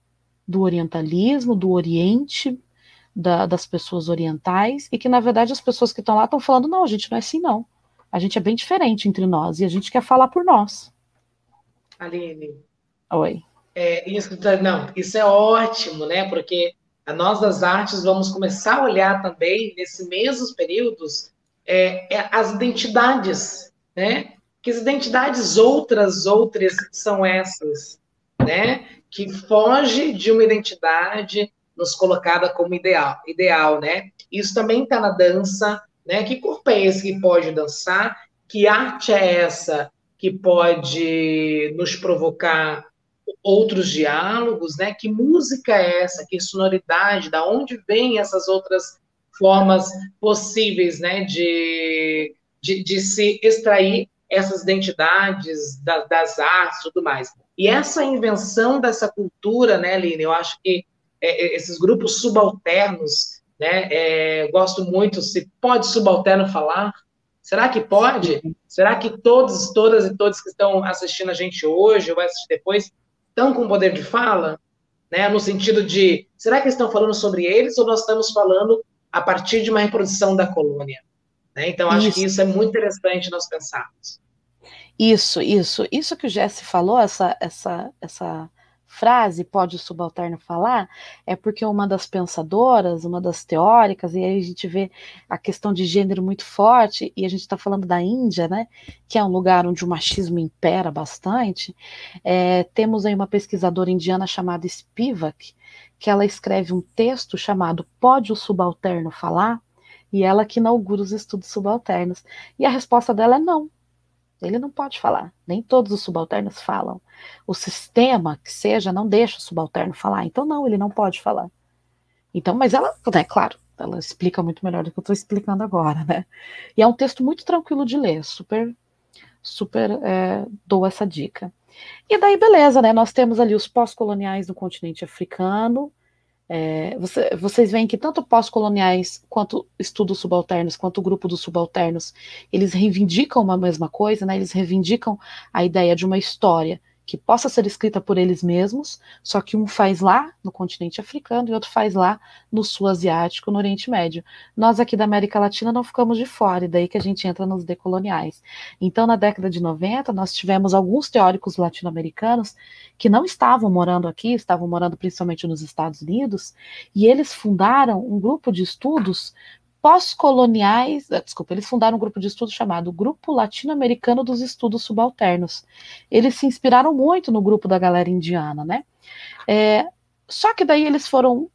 do orientalismo, do Oriente, da, das pessoas orientais, e que na verdade as pessoas que estão lá estão falando: não, a gente não é assim, não. A gente é bem diferente entre nós e a gente quer falar por nós. Aline. Oi. É, isso, tá, não, isso é ótimo, né? Porque a nós das artes vamos começar a olhar também, nesses mesmos períodos, é, é, as identidades, né? Que as identidades outras, outras são essas, né? Que foge de uma identidade nos colocada como ideal, ideal, né? Isso também está na dança, né? Que corpo é esse que pode dançar? Que arte é essa que pode nos provocar outros diálogos, né? Que música é essa? Que sonoridade? Da onde vêm essas outras formas possíveis, né? De, de, de se extrair essas identidades da, das artes e tudo mais. E essa invenção dessa cultura, né, Aline, eu acho que é, é esses grupos subalternos né? É, gosto muito, se pode subalterno falar? Será que pode? Será que todos, todas e todos que estão assistindo a gente hoje ou vai assistir depois estão com poder de fala? Né? No sentido de, será que estão falando sobre eles ou nós estamos falando a partir de uma reprodução da colônia? Né? Então, acho isso. que isso é muito interessante nós pensarmos. Isso, isso. Isso que o Jesse falou, essa, essa, essa frase pode o subalterno falar, é porque uma das pensadoras, uma das teóricas, e aí a gente vê a questão de gênero muito forte, e a gente está falando da Índia, né, que é um lugar onde o machismo impera bastante, é, temos aí uma pesquisadora indiana chamada Spivak, que ela escreve um texto chamado Pode o Subalterno Falar? E ela que inaugura os estudos subalternos. E a resposta dela é não, ele não pode falar. Nem todos os subalternos falam. O sistema que seja não deixa o subalterno falar. Então, não, ele não pode falar. Então, mas ela, é claro, ela explica muito melhor do que eu estou explicando agora, né? E é um texto muito tranquilo de ler, super, super é, dou essa dica. E daí, beleza, né? Nós temos ali os pós-coloniais no continente africano, é, você, vocês veem que tanto pós-coloniais quanto estudos subalternos, quanto o grupo dos subalternos, eles reivindicam uma mesma coisa, né? eles reivindicam a ideia de uma história que possa ser escrita por eles mesmos, só que um faz lá no continente africano e outro faz lá no sul asiático, no Oriente Médio. Nós aqui da América Latina não ficamos de fora, e daí que a gente entra nos decoloniais. Então, na década de 90, nós tivemos alguns teóricos latino-americanos que não estavam morando aqui, estavam morando principalmente nos Estados Unidos, e eles fundaram um grupo de estudos pós-coloniais, eh, desculpa, eles fundaram um grupo de estudos chamado Grupo Latino-Americano dos Estudos Subalternos. Eles se inspiraram muito no grupo da galera indiana, né? É, só que daí eles foram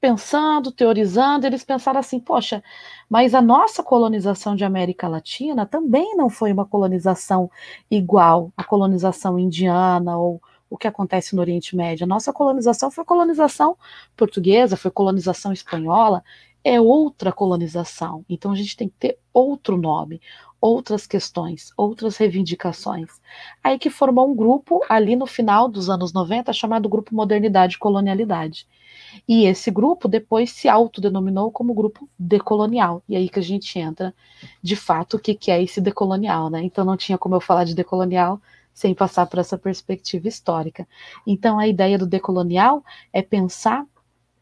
pensando, teorizando, eles pensaram assim, poxa, mas a nossa colonização de América Latina também não foi uma colonização igual à colonização indiana ou o que acontece no Oriente Médio. A nossa colonização foi colonização portuguesa, foi colonização espanhola, é outra colonização. Então a gente tem que ter outro nome, outras questões, outras reivindicações. Aí que formou um grupo ali no final dos anos 90 chamado Grupo Modernidade e Colonialidade. E esse grupo depois se autodenominou como grupo decolonial. E aí que a gente entra, de fato, o que, que é esse decolonial, né? Então não tinha como eu falar de decolonial sem passar por essa perspectiva histórica. Então a ideia do decolonial é pensar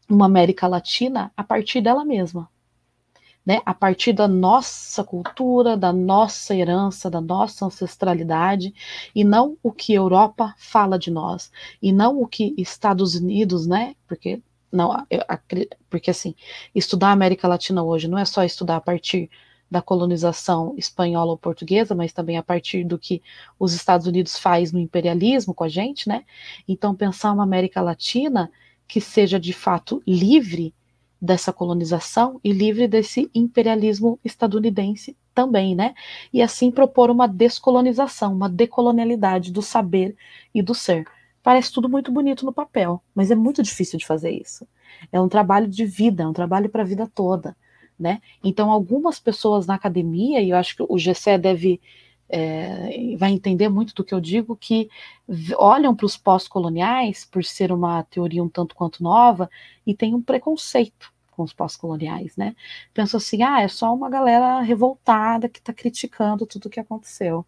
uma América Latina a partir dela mesma. Né, a partir da nossa cultura, da nossa herança, da nossa ancestralidade, e não o que Europa fala de nós, e não o que Estados Unidos, né? Porque não, eu, porque assim, estudar a América Latina hoje não é só estudar a partir da colonização espanhola ou portuguesa, mas também a partir do que os Estados Unidos faz no imperialismo com a gente, né? Então pensar uma América Latina que seja de fato livre dessa colonização e livre desse imperialismo estadunidense também, né? E assim propor uma descolonização, uma decolonialidade do saber e do ser. Parece tudo muito bonito no papel, mas é muito difícil de fazer isso. É um trabalho de vida, é um trabalho para a vida toda, né? Então, algumas pessoas na academia, e eu acho que o GCE deve é, vai entender muito do que eu digo, que olham para os pós-coloniais, por ser uma teoria um tanto quanto nova, e tem um preconceito com os pós-coloniais, né? Pensam assim, ah, é só uma galera revoltada que está criticando tudo o que aconteceu.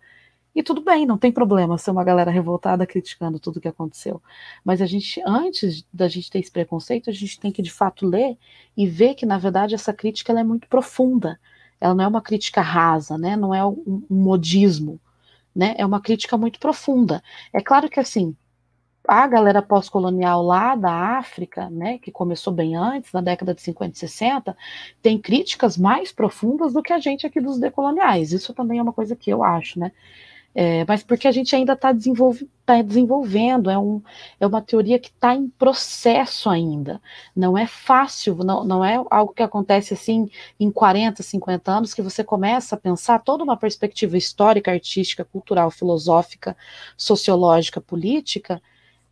E tudo bem, não tem problema ser uma galera revoltada criticando tudo o que aconteceu. Mas a gente, antes da gente ter esse preconceito, a gente tem que de fato ler e ver que, na verdade, essa crítica é muito profunda ela não é uma crítica rasa, né? Não é um, modismo, né? É uma crítica muito profunda. É claro que assim, a galera pós-colonial lá da África, né, que começou bem antes, na década de 50 e 60, tem críticas mais profundas do que a gente aqui dos decoloniais. Isso também é uma coisa que eu acho, né? É, mas porque a gente ainda está tá desenvolvendo, é, um, é uma teoria que está em processo ainda. Não é fácil, não, não é algo que acontece assim em 40, 50 anos, que você começa a pensar toda uma perspectiva histórica, artística, cultural, filosófica, sociológica, política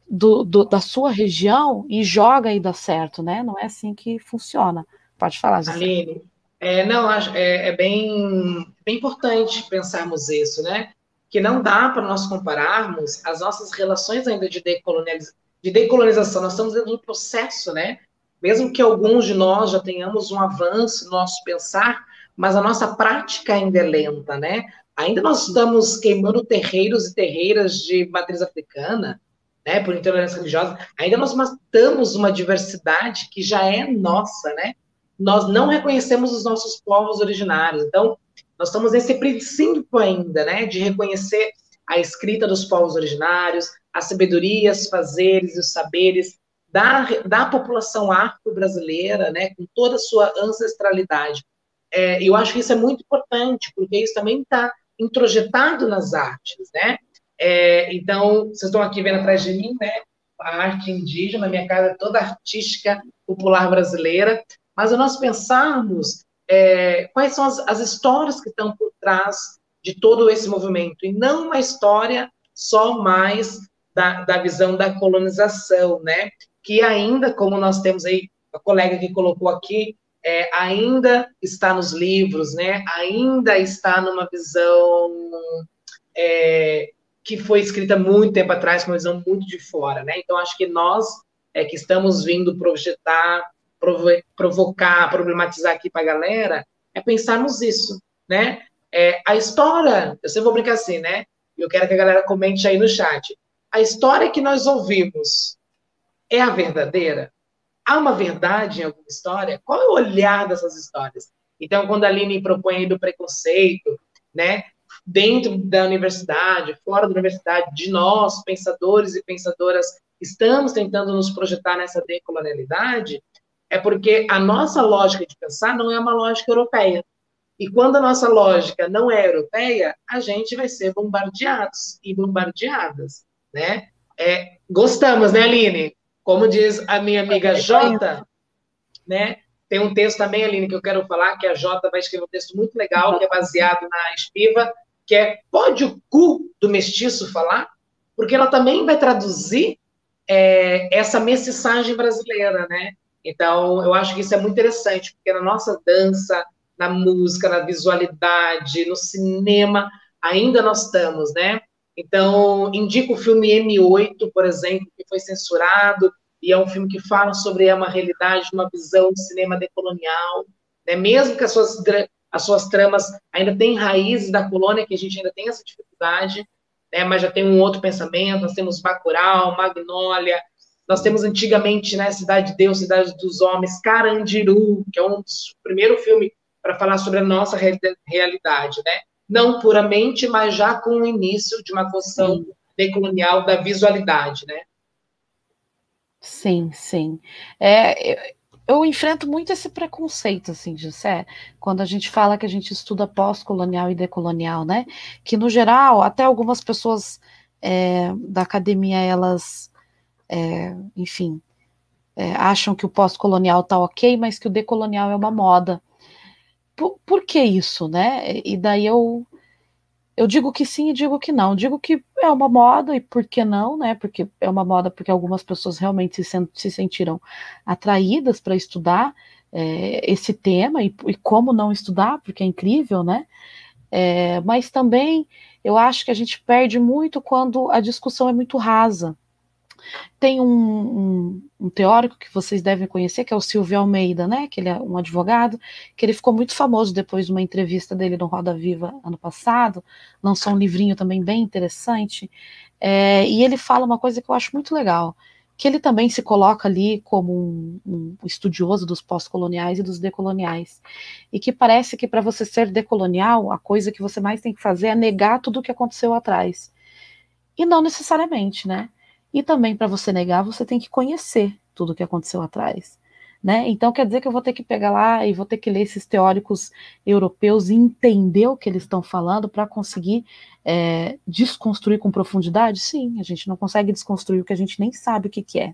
do, do, da sua região e joga e dá certo, né? Não é assim que funciona. Pode falar, Gisele. Aline, é, não, é, é bem, bem importante pensarmos isso, né? Que não dá para nós compararmos as nossas relações ainda de, decolonializ... de decolonização. Nós estamos dentro do processo, né? Mesmo que alguns de nós já tenhamos um avanço no nosso pensar, mas a nossa prática ainda é lenta, né? Ainda nós estamos queimando terreiros e terreiras de matriz africana, né, por intolerância religiosa. Ainda nós matamos uma diversidade que já é nossa, né? Nós não reconhecemos os nossos povos originários. Então, nós estamos nesse princípio ainda, né, de reconhecer a escrita dos povos originários, as sabedorias, fazeres e os saberes da, da população afro-brasileira, né, com toda a sua ancestralidade. É, eu acho que isso é muito importante, porque isso também está introjetado nas artes, né? É, então, vocês estão aqui vendo atrás de mim, né? A arte indígena, minha casa é toda artística popular brasileira, mas nós pensarmos é, quais são as, as histórias que estão por trás de todo esse movimento, e não uma história só mais da, da visão da colonização, né? Que ainda, como nós temos aí, a colega que colocou aqui, é, ainda está nos livros, né? Ainda está numa visão é, que foi escrita muito tempo atrás, uma visão muito de fora, né? Então acho que nós é que estamos vindo projetar provocar, problematizar aqui para a galera, é pensarmos isso, né? É, a história, eu sempre vou brincar assim, né? Eu quero que a galera comente aí no chat. A história que nós ouvimos é a verdadeira? Há uma verdade em alguma história? Qual é o olhar dessas histórias? Então, quando a Aline propõe do preconceito, né? Dentro da universidade, fora da universidade, de nós, pensadores e pensadoras, estamos tentando nos projetar nessa decolonialidade, é porque a nossa lógica de pensar não é uma lógica europeia. E quando a nossa lógica não é europeia, a gente vai ser bombardeados e bombardeadas, né? É, gostamos, né, Aline? Como diz a minha amiga Jota, né? Tem um texto também, Aline, que eu quero falar, que a Jota vai escrever um texto muito legal, que é baseado na Espiva, que é Pode o cu do mestiço falar? Porque ela também vai traduzir é, essa mensagem brasileira, né? Então, eu acho que isso é muito interessante, porque na nossa dança, na música, na visualidade, no cinema, ainda nós estamos, né? Então, indico o filme M8, por exemplo, que foi censurado, e é um filme que fala sobre uma realidade, uma visão de cinema decolonial, né? mesmo que as suas, as suas tramas ainda têm raízes da colônia, que a gente ainda tem essa dificuldade, né? mas já tem um outro pensamento, nós temos Bacurau, Magnólia, nós temos antigamente, né, Cidade de Deus, Cidade dos Homens, Carandiru, que é um dos primeiro filme para falar sobre a nossa realidade, né? Não puramente, mas já com o início de uma construção decolonial da visualidade, né? Sim, sim. É, eu enfrento muito esse preconceito, assim, Gissé, quando a gente fala que a gente estuda pós-colonial e decolonial, né? Que, no geral, até algumas pessoas é, da academia, elas, é, enfim, é, acham que o pós-colonial tá ok, mas que o decolonial é uma moda. Por, por que isso, né? E daí eu eu digo que sim e digo que não. Digo que é uma moda e por que não, né? Porque é uma moda porque algumas pessoas realmente se, se sentiram atraídas para estudar é, esse tema e, e, como não estudar, porque é incrível, né? É, mas também eu acho que a gente perde muito quando a discussão é muito rasa. Tem um, um, um, teórico que vocês devem conhecer, que é o Silvio Almeida, né? Que ele é um advogado, que ele ficou muito famoso depois de uma entrevista dele no Roda Viva ano passado, lançou um livrinho também bem interessante, é, e ele fala uma coisa que eu acho muito legal, que ele também se coloca ali como um, um estudioso dos pós-coloniais e dos decoloniais, e que parece que para você ser decolonial, a coisa que você mais tem que fazer é negar tudo o que aconteceu atrás. E não necessariamente, né? E também, para você negar, você tem que conhecer tudo o que aconteceu atrás. Né? Então quer dizer que eu vou ter que pegar lá e vou ter que ler esses teóricos europeus e entender o que eles estão falando para conseguir é, desconstruir com profundidade? Sim, a gente não consegue desconstruir o que a gente nem sabe o que, que é.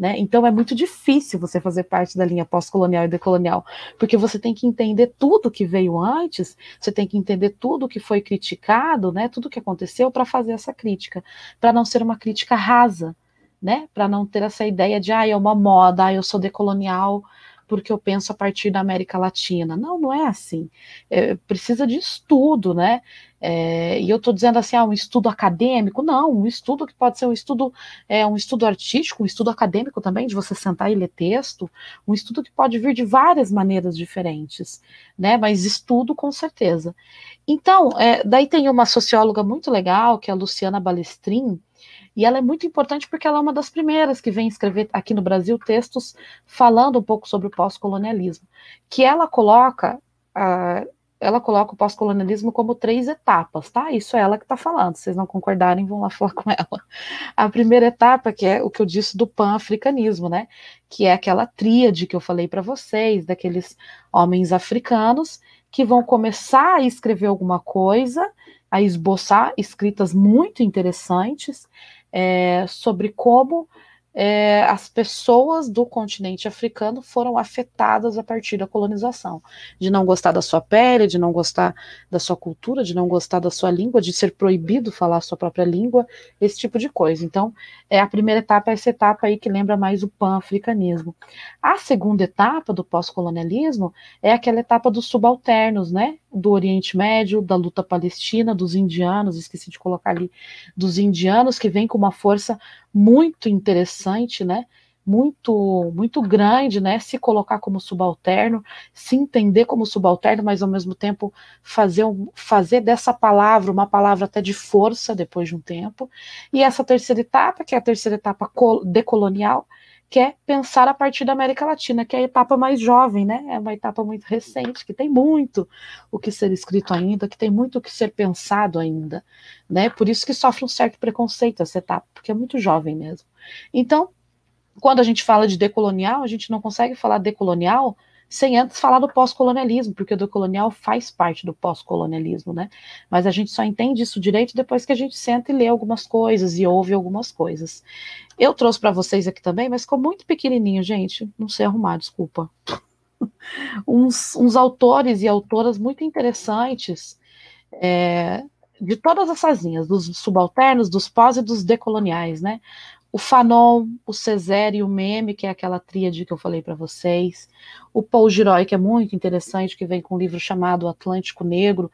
Né? Então é muito difícil você fazer parte da linha pós-colonial e decolonial, porque você tem que entender tudo que veio antes, você tem que entender tudo que foi criticado, né? tudo que aconteceu para fazer essa crítica, para não ser uma crítica rasa, né? para não ter essa ideia de ah, é uma moda, ah, eu sou decolonial, porque eu penso a partir da América Latina. Não, não é assim. É, precisa de estudo, né? É, e eu estou dizendo assim, ah, um estudo acadêmico? Não, um estudo que pode ser um estudo, é, um estudo artístico, um estudo acadêmico também, de você sentar e ler texto, um estudo que pode vir de várias maneiras diferentes, né? Mas estudo com certeza. Então, é, daí tem uma socióloga muito legal, que é a Luciana Balestrin, e ela é muito importante porque ela é uma das primeiras que vem escrever aqui no Brasil textos falando um pouco sobre o pós-colonialismo, que ela coloca uh, ela coloca o pós-colonialismo como três etapas, tá? Isso é ela que está falando. Se vocês não concordarem, vão lá <laughs> falar com ela. A primeira etapa, que é o que eu disse do pan-africanismo, né? Que é aquela tríade que eu falei para vocês, daqueles homens africanos que vão começar a escrever alguma coisa, a esboçar escritas muito interessantes, é, sobre como é, as pessoas do continente africano foram afetadas a partir da colonização, de não gostar da sua pele, de não gostar da sua cultura, de não gostar da sua língua, de ser proibido falar a sua própria língua, esse tipo de coisa. Então, é a primeira etapa é essa etapa aí que lembra mais o pan-africanismo. A segunda etapa do pós-colonialismo é aquela etapa dos subalternos, né? Do Oriente Médio, da luta palestina, dos indianos, esqueci de colocar ali, dos indianos que vem com uma força muito interessante, né? Muito, muito grande, né? Se colocar como subalterno, se entender como subalterno, mas ao mesmo tempo fazer, fazer dessa palavra uma palavra até de força depois de um tempo. E essa terceira etapa, que é a terceira etapa decolonial, que é pensar a partir da América Latina, que é a etapa mais jovem, né? É uma etapa muito recente, que tem muito o que ser escrito ainda, que tem muito o que ser pensado ainda, né? Por isso que sofre um certo preconceito essa etapa, porque é muito jovem mesmo. Então, quando a gente fala de decolonial, a gente não consegue falar decolonial sem antes falar do pós-colonialismo, porque o decolonial faz parte do pós-colonialismo, né? Mas a gente só entende isso direito depois que a gente senta e lê algumas coisas e ouve algumas coisas. Eu trouxe para vocês aqui também, mas ficou muito pequenininho, gente. Não sei arrumar, desculpa. <laughs> uns, uns autores e autoras muito interessantes é, de todas essas linhas, dos subalternos, dos pós e dos decoloniais, né? O Fanon, o Cesare e o Meme, que é aquela tríade que eu falei para vocês, o Paul Giroy, que é muito interessante, que vem com um livro chamado Atlântico Negro,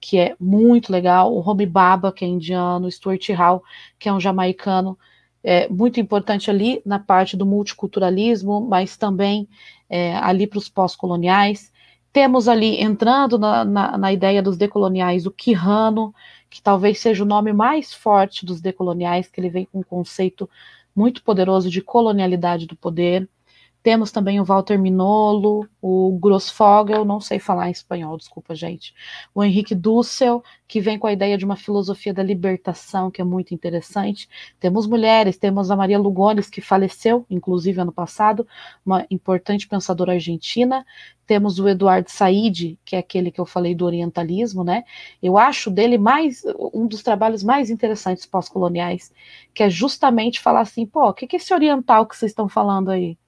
que é muito legal, o Homi Baba, que é indiano, o Stuart Hall, que é um jamaicano, é muito importante ali na parte do multiculturalismo, mas também é, ali para os pós-coloniais. Temos ali, entrando na, na, na ideia dos decoloniais, o Quijano, que talvez seja o nome mais forte dos decoloniais, que ele vem com um conceito muito poderoso de colonialidade do poder. Temos também o Walter Minolo, o Grossfogel, não sei falar em espanhol, desculpa, gente. O Henrique Dussel, que vem com a ideia de uma filosofia da libertação, que é muito interessante. Temos mulheres, temos a Maria Lugones, que faleceu, inclusive, ano passado, uma importante pensadora argentina. Temos o Eduardo Said, que é aquele que eu falei do orientalismo, né? Eu acho dele mais um dos trabalhos mais interessantes pós-coloniais, que é justamente falar assim, pô, o que, que é esse oriental que vocês estão falando aí?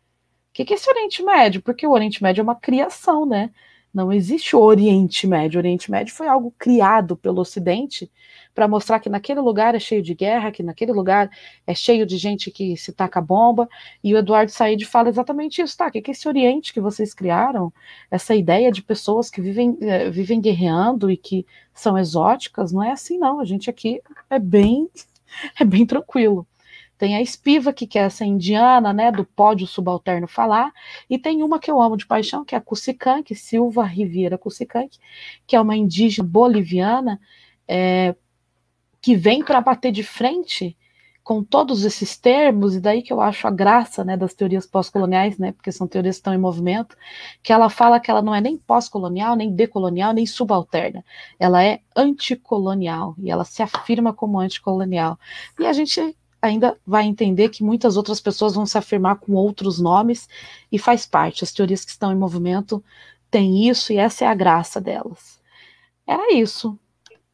Que, que é esse Oriente Médio? Porque o Oriente Médio é uma criação, né? Não existe o Oriente Médio. O Oriente Médio foi algo criado pelo Ocidente para mostrar que naquele lugar é cheio de guerra, que naquele lugar é cheio de gente que se taca bomba. E o Eduardo Said fala exatamente isso, tá? O que é esse Oriente que vocês criaram? Essa ideia de pessoas que vivem, é, vivem guerreando e que são exóticas, não é assim, não. A gente aqui é bem, <laughs> é bem tranquilo. Tem a Espiva, que quer essa indiana, né, do pódio subalterno falar, e tem uma que eu amo de paixão, que é a Cusicanque, Silva Riviera Cusicanque, que é uma indígena boliviana, é, que vem para bater de frente com todos esses termos, e daí que eu acho a graça né, das teorias pós-coloniais, né, porque são teorias que estão em movimento, que ela fala que ela não é nem pós-colonial, nem decolonial, nem subalterna. Ela é anticolonial, e ela se afirma como anticolonial. E a gente ainda vai entender que muitas outras pessoas vão se afirmar com outros nomes e faz parte. As teorias que estão em movimento têm isso e essa é a graça delas. Era isso.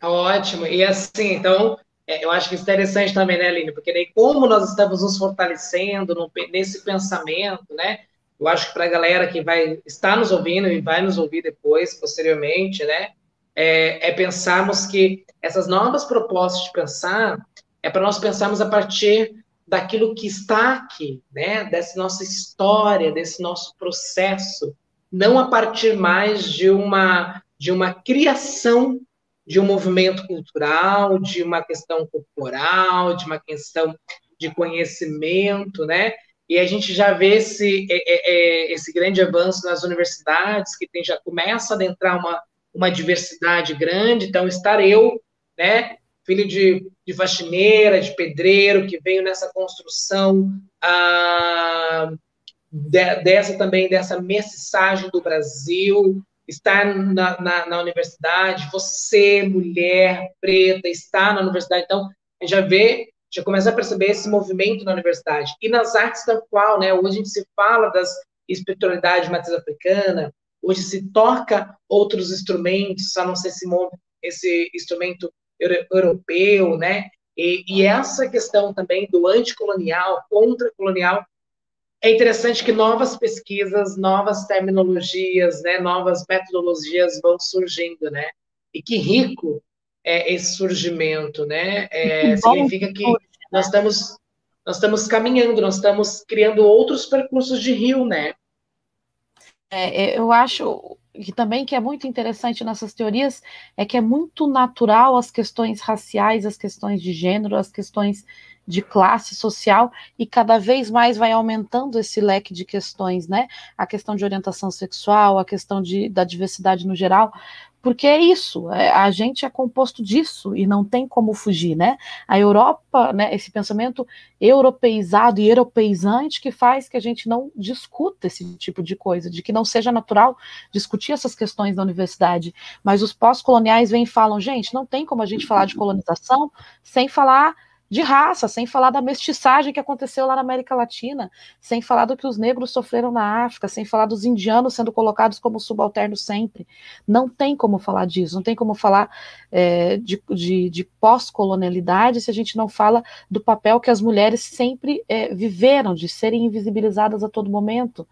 Ótimo. E assim, então, é, eu acho que é interessante também, né, Aline? Porque daí, como nós estamos nos fortalecendo no, nesse pensamento, né? Eu acho que para a galera que vai estar nos ouvindo e vai nos ouvir depois, posteriormente, né? É, é pensarmos que essas novas propostas de pensar, é para nós pensarmos a partir daquilo que está aqui, né? Dessa nossa história, desse nosso processo, não a partir mais de uma de uma criação de um movimento cultural, de uma questão corporal, de uma questão de conhecimento, né? E a gente já vê esse, é, é, é, esse grande avanço nas universidades, que tem, já começa a adentrar uma, uma diversidade grande. Então, estar eu, né, filho de, de faxineira, de pedreiro, que veio nessa construção ah, de, dessa também, dessa mensagem do Brasil, está na, na, na, universidade, você, mulher, preta, está na universidade, então, a gente já vê, já começa a perceber esse movimento na universidade. E nas artes tal qual, né, hoje a gente se fala das espiritualidade matriz africana, hoje se toca outros instrumentos, a não ser esse, esse instrumento europeu, né? E, e essa questão também do anticolonial, contra-colonial, é interessante que novas pesquisas, novas terminologias, né, novas metodologias vão surgindo, né? E que rico é esse surgimento, né? É, significa que nós estamos nós estamos caminhando, nós estamos criando outros percursos de rio, né? É, eu acho que também que é muito interessante nessas teorias é que é muito natural as questões raciais, as questões de gênero, as questões de classe social e cada vez mais vai aumentando esse leque de questões, né? A questão de orientação sexual, a questão de, da diversidade no geral, porque é isso, é, a gente é composto disso e não tem como fugir, né? A Europa, né, esse pensamento europeizado e europeizante que faz que a gente não discuta esse tipo de coisa, de que não seja natural discutir essas questões na universidade. Mas os pós-coloniais vêm e falam, gente, não tem como a gente falar de colonização sem falar de raça, sem falar da mestiçagem que aconteceu lá na América Latina, sem falar do que os negros sofreram na África, sem falar dos indianos sendo colocados como subalternos sempre. Não tem como falar disso, não tem como falar é, de, de, de pós-colonialidade se a gente não fala do papel que as mulheres sempre é, viveram, de serem invisibilizadas a todo momento.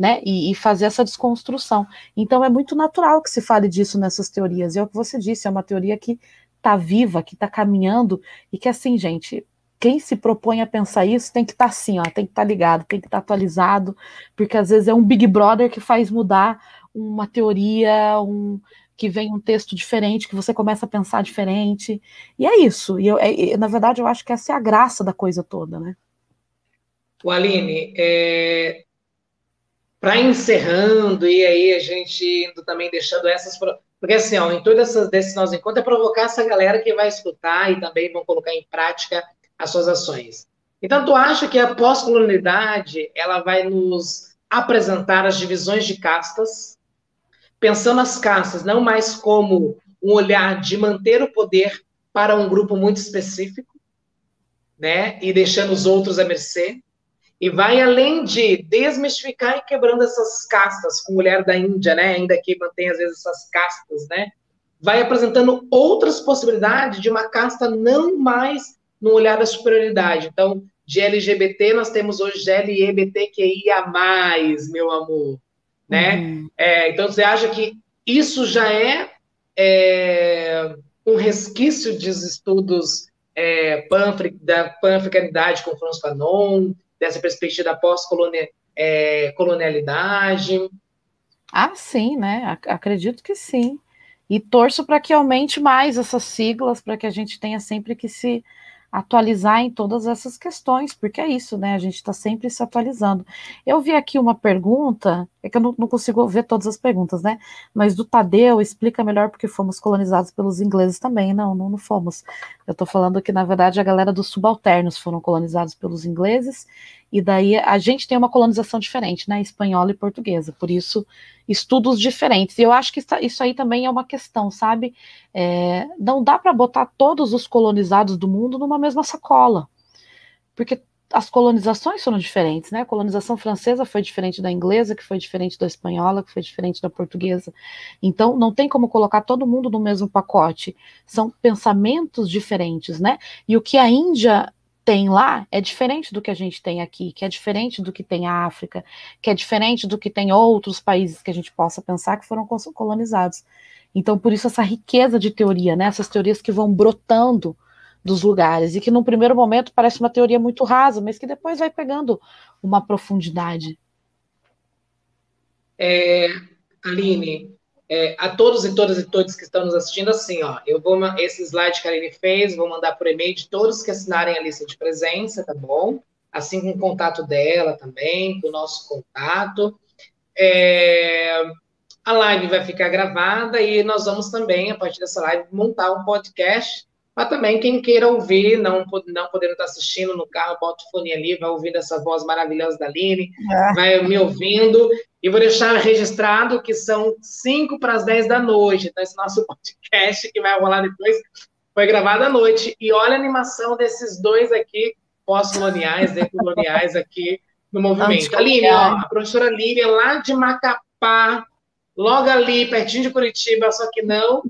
Né, e, e, fazer essa desconstrução. Então é muito natural que se fale disso nessas teorias. E é o que você disse, é uma teoria que está viva, que está caminhando, e que assim, gente, quem se propõe a pensar isso tem que estar tá assim, ó, tem que estar tá ligado, tem que estar tá atualizado, porque às vezes é um Big Brother que faz mudar uma teoria, um que vem um texto diferente, que você começa a pensar diferente. E é isso. E eu, é, na verdade, eu acho que essa é a graça da coisa toda, né? O Aline, é, para encerrando, e aí a gente indo também deixando essas porque assim, ó, em todas essas desses encontros é provocar essa galera que vai escutar e também vão colocar em prática as suas ações. Então, tu acha que a pós-colonialidade ela vai nos apresentar as divisões de castas, pensando as castas não mais como um olhar de manter o poder para um grupo muito específico, né, e deixando os outros à mercê, e vai além de desmistificar e quebrando essas castas, com mulher da Índia, né, ainda que mantém às vezes essas castas, né, vai apresentando outras possibilidades de uma casta não mais no olhar da superioridade. Então, de LGBT, nós temos hoje LGBTQIA+, meu amor, né? Uhum. É, então, você acha que isso já é, é um resquício dos estudos é, da panafricanidade com François Fanon, dessa perspectiva da pós-colonialidade? É, ah, sim, né? Acredito que sim. E torço para que aumente mais essas siglas, para que a gente tenha sempre que se atualizar em todas essas questões, porque é isso, né? A gente está sempre se atualizando. Eu vi aqui uma pergunta, é que eu não, não, consigo ver todas as perguntas, né? Mas do Tadeu, explica melhor porque fomos colonizados pelos ingleses também. Não, não, não fomos. Eu estou falando que, na verdade, a galera dos subalternos foram colonizados pelos ingleses e daí a gente tem uma colonização diferente, né? Espanhola e portuguesa, por isso estudos diferentes. E eu acho que isso aí também é uma questão, sabe? É, não dá para botar todos os colonizados do mundo numa mesma sacola, porque as colonizações foram diferentes, né? A colonização francesa foi diferente da inglesa, que foi diferente da espanhola, que foi diferente da portuguesa. Então, não tem como colocar todo mundo no mesmo pacote. São pensamentos diferentes, né? E o que a Índia tem lá é diferente do que a gente tem aqui, que é diferente do que tem a África, que é diferente do que tem outros países que a gente possa pensar que foram colonizados. Então, por isso essa riqueza de teoria, né? Essas teorias que vão brotando dos lugares e que num primeiro momento parece uma teoria muito rasa, mas que depois vai pegando uma profundidade. É, Aline, é, a todos e todas e todos que estão nos assistindo, assim, ó, eu vou, esse slide que a Aline fez, vou mandar por e-mail de todos que assinarem a lista de presença, tá bom? Assim com o contato dela também, com o nosso contato. É, a live vai ficar gravada e nós vamos também, a partir dessa live, montar um podcast mas também quem queira ouvir, não, não podendo estar assistindo no carro, bota o fone ali, vai ouvindo essa voz maravilhosa da Aline, é. vai me ouvindo. E vou deixar registrado que são 5 para as 10 da noite. Então, esse nosso <laughs> podcast que vai rolar depois foi gravado à noite. E olha a animação desses dois aqui, pós-coloniais, decoloniais aqui no movimento. Aline, ó, a professora Lívia, lá de Macapá, logo ali, pertinho de Curitiba, só que não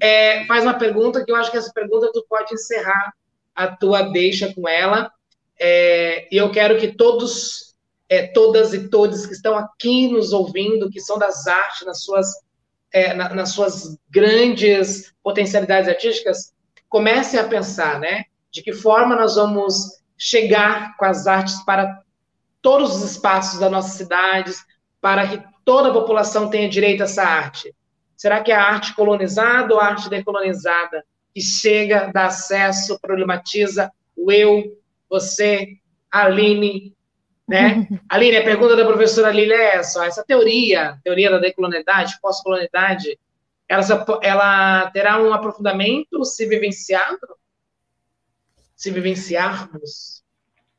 é, faz uma pergunta que eu acho que essa pergunta tu pode encerrar a tua deixa com ela. É, e eu quero que todos, é, todas e todos que estão aqui nos ouvindo, que são das artes, nas suas, é, na, nas suas grandes potencialidades artísticas, comecem a pensar, né? De que forma nós vamos chegar com as artes para todos os espaços das nossas cidades, para que toda a população tenha direito a essa arte. Será que é a arte colonizada ou a arte decolonizada que chega, dá acesso, problematiza o eu, você, Aline, né? <laughs> Aline, a pergunta da professora Aline é essa, essa teoria, teoria da decolonialidade, pós-colonialidade, ela, ela terá um aprofundamento se vivenciado? Se vivenciarmos?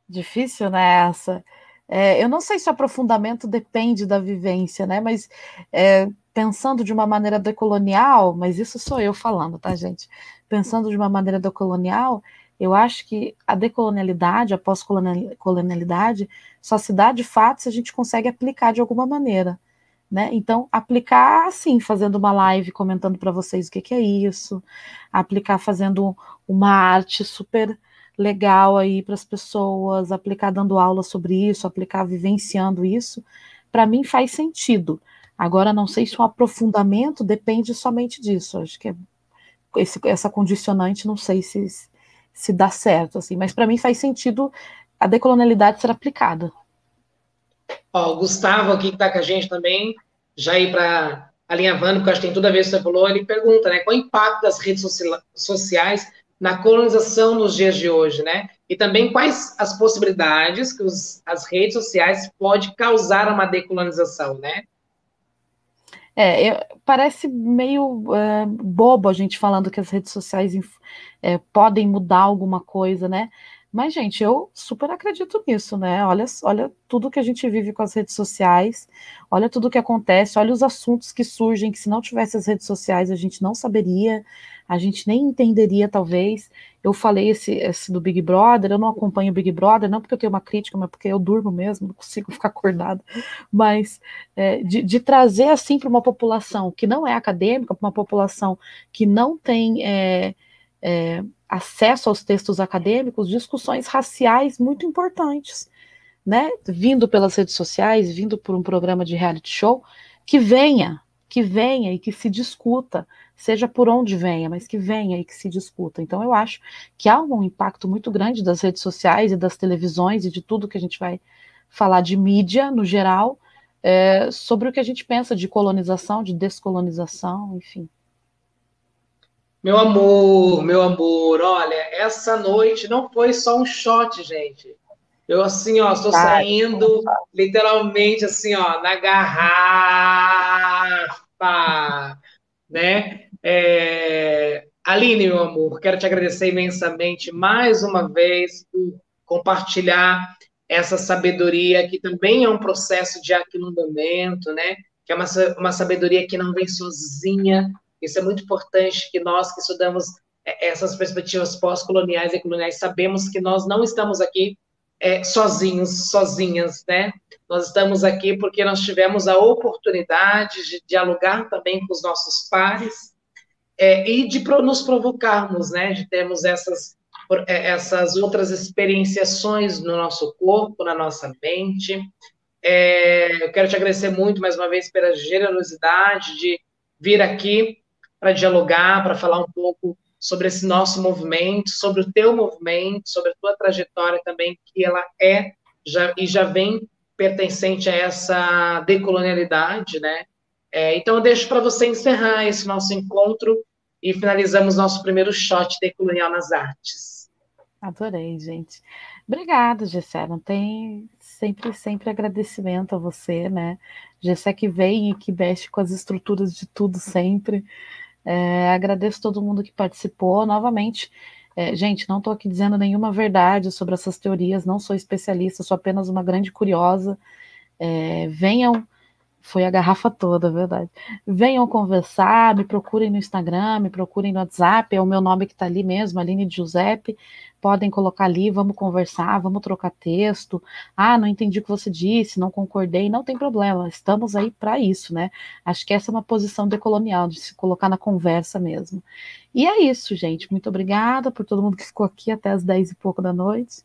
Difícil, né, essa? É, eu não sei se o aprofundamento depende da vivência, né? Mas é, pensando de uma maneira decolonial, mas isso sou eu falando, tá, gente? Pensando de uma maneira decolonial, eu acho que a decolonialidade, a pós-colonialidade, só se dá de fato se a gente consegue aplicar de alguma maneira. Né? Então, aplicar assim, fazendo uma live comentando para vocês o que, que, é isso, aplicar fazendo uma arte super legal aí para as pessoas, aplicar dando aula sobre isso, aplicar vivenciando isso, para mim faz sentido. Agora, não sei se o aprofundamento depende somente disso. Acho que é esse, essa condicionante, não sei se, se dá certo, assim, mas para mim faz sentido a decolonialidade ser aplicada. Ó, o Gustavo aqui que está com a gente também, já ir para alinhavando, porque acho que tem tudo a ver com o que você falou, ele pergunta, né, qual o impacto das redes sociais na colonização nos dias de hoje, né? E também quais as possibilidades que os, as redes sociais podem causar uma decolonização, né? É, eu, parece meio é, bobo a gente falando que as redes sociais é, podem mudar alguma coisa, né? Mas, gente, eu super acredito nisso, né? Olha, olha tudo que a gente vive com as redes sociais, olha tudo que acontece, olha os assuntos que surgem, que se não tivesse as redes sociais a gente não saberia, a gente nem entenderia, talvez. Eu falei esse, esse do Big Brother, eu não acompanho o Big Brother, não porque eu tenho uma crítica, mas porque eu durmo mesmo, não consigo <laughs> ficar acordada. Mas é, de, de, trazer assim para uma população que não é acadêmica, para uma população que não tem. É, é, acesso aos textos acadêmicos, discussões raciais muito importantes, né? Vindo pelas redes sociais, vindo por um programa de reality show, que venha, que venha e que se discuta, seja por onde venha, mas que venha e que se discuta. Então, eu acho que há um impacto muito grande das redes sociais e das televisões e de tudo que a gente vai falar de mídia no geral, é, sobre o que a gente pensa de colonização, de descolonização, enfim. Meu amor, meu amor, olha, essa noite não foi só um shot, gente. Eu, assim, ó, estou saindo literalmente, assim, ó, na garrafa, né? É... Aline, meu amor, quero te agradecer imensamente mais uma vez por compartilhar essa sabedoria, que também é um processo de aquilundamento, né? Que é uma, uma sabedoria que não vem sozinha, isso é muito importante que nós que estudamos é, essas perspectivas pós-coloniais e coloniais sabemos que nós não estamos aqui é, sozinhos, sozinhas, né? Nós estamos aqui porque nós tivemos a oportunidade de dialogar também com os nossos pares é, e de nos provocarmos, né? De termos essas é, essas outras experienciações no nosso corpo, na nossa mente. É, eu quero te agradecer muito mais uma vez pela generosidade de vir aqui para dialogar, para falar um pouco sobre esse nosso movimento, sobre o teu movimento, sobre a tua trajetória também, que ela é já, e já vem pertencente a essa decolonialidade, né? É, então, eu deixo para você encerrar esse nosso encontro e finalizamos nosso primeiro shot decolonial nas artes. Adorei, gente. Obrigada, Gessé. Não tem sempre, sempre agradecimento a você, né? Gessé que vem e que mexe com as estruturas de tudo sempre. É, agradeço todo mundo que participou. Novamente, é, gente, não estou aqui dizendo nenhuma verdade sobre essas teorias, não sou especialista, sou apenas uma grande curiosa. É, venham, foi a garrafa toda, verdade. Venham conversar, me procurem no Instagram, me procurem no WhatsApp, é o meu nome que está ali mesmo, Aline Giuseppe podem colocar ali, vamos conversar, vamos trocar texto. Ah, não entendi o que você disse, não concordei, não tem problema, estamos aí para isso, né? Acho que essa é uma posição decolonial, de se colocar na conversa mesmo. E é isso, gente. Muito obrigada por todo mundo que ficou aqui até as dez e pouco da noite.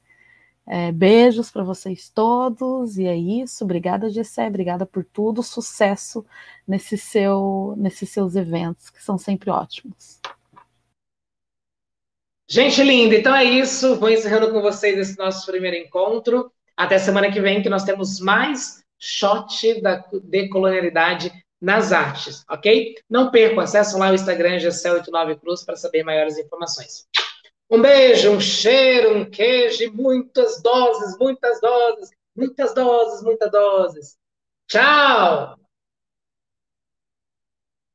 É, beijos para vocês todos, e é isso. Obrigada, Gessé, obrigada por tudo. Sucesso nesse seu, nesses seus eventos, que são sempre ótimos. Gente linda, então é isso. Vou encerrando com vocês esse nosso primeiro encontro. Até semana que vem, que nós temos mais shot da decolonialidade nas artes, ok? Não percam, acessem lá o Instagram Gessel89 Cruz para saber maiores informações. Um beijo, um cheiro, um queijo muitas doses, muitas doses, muitas doses, muitas doses. Tchau!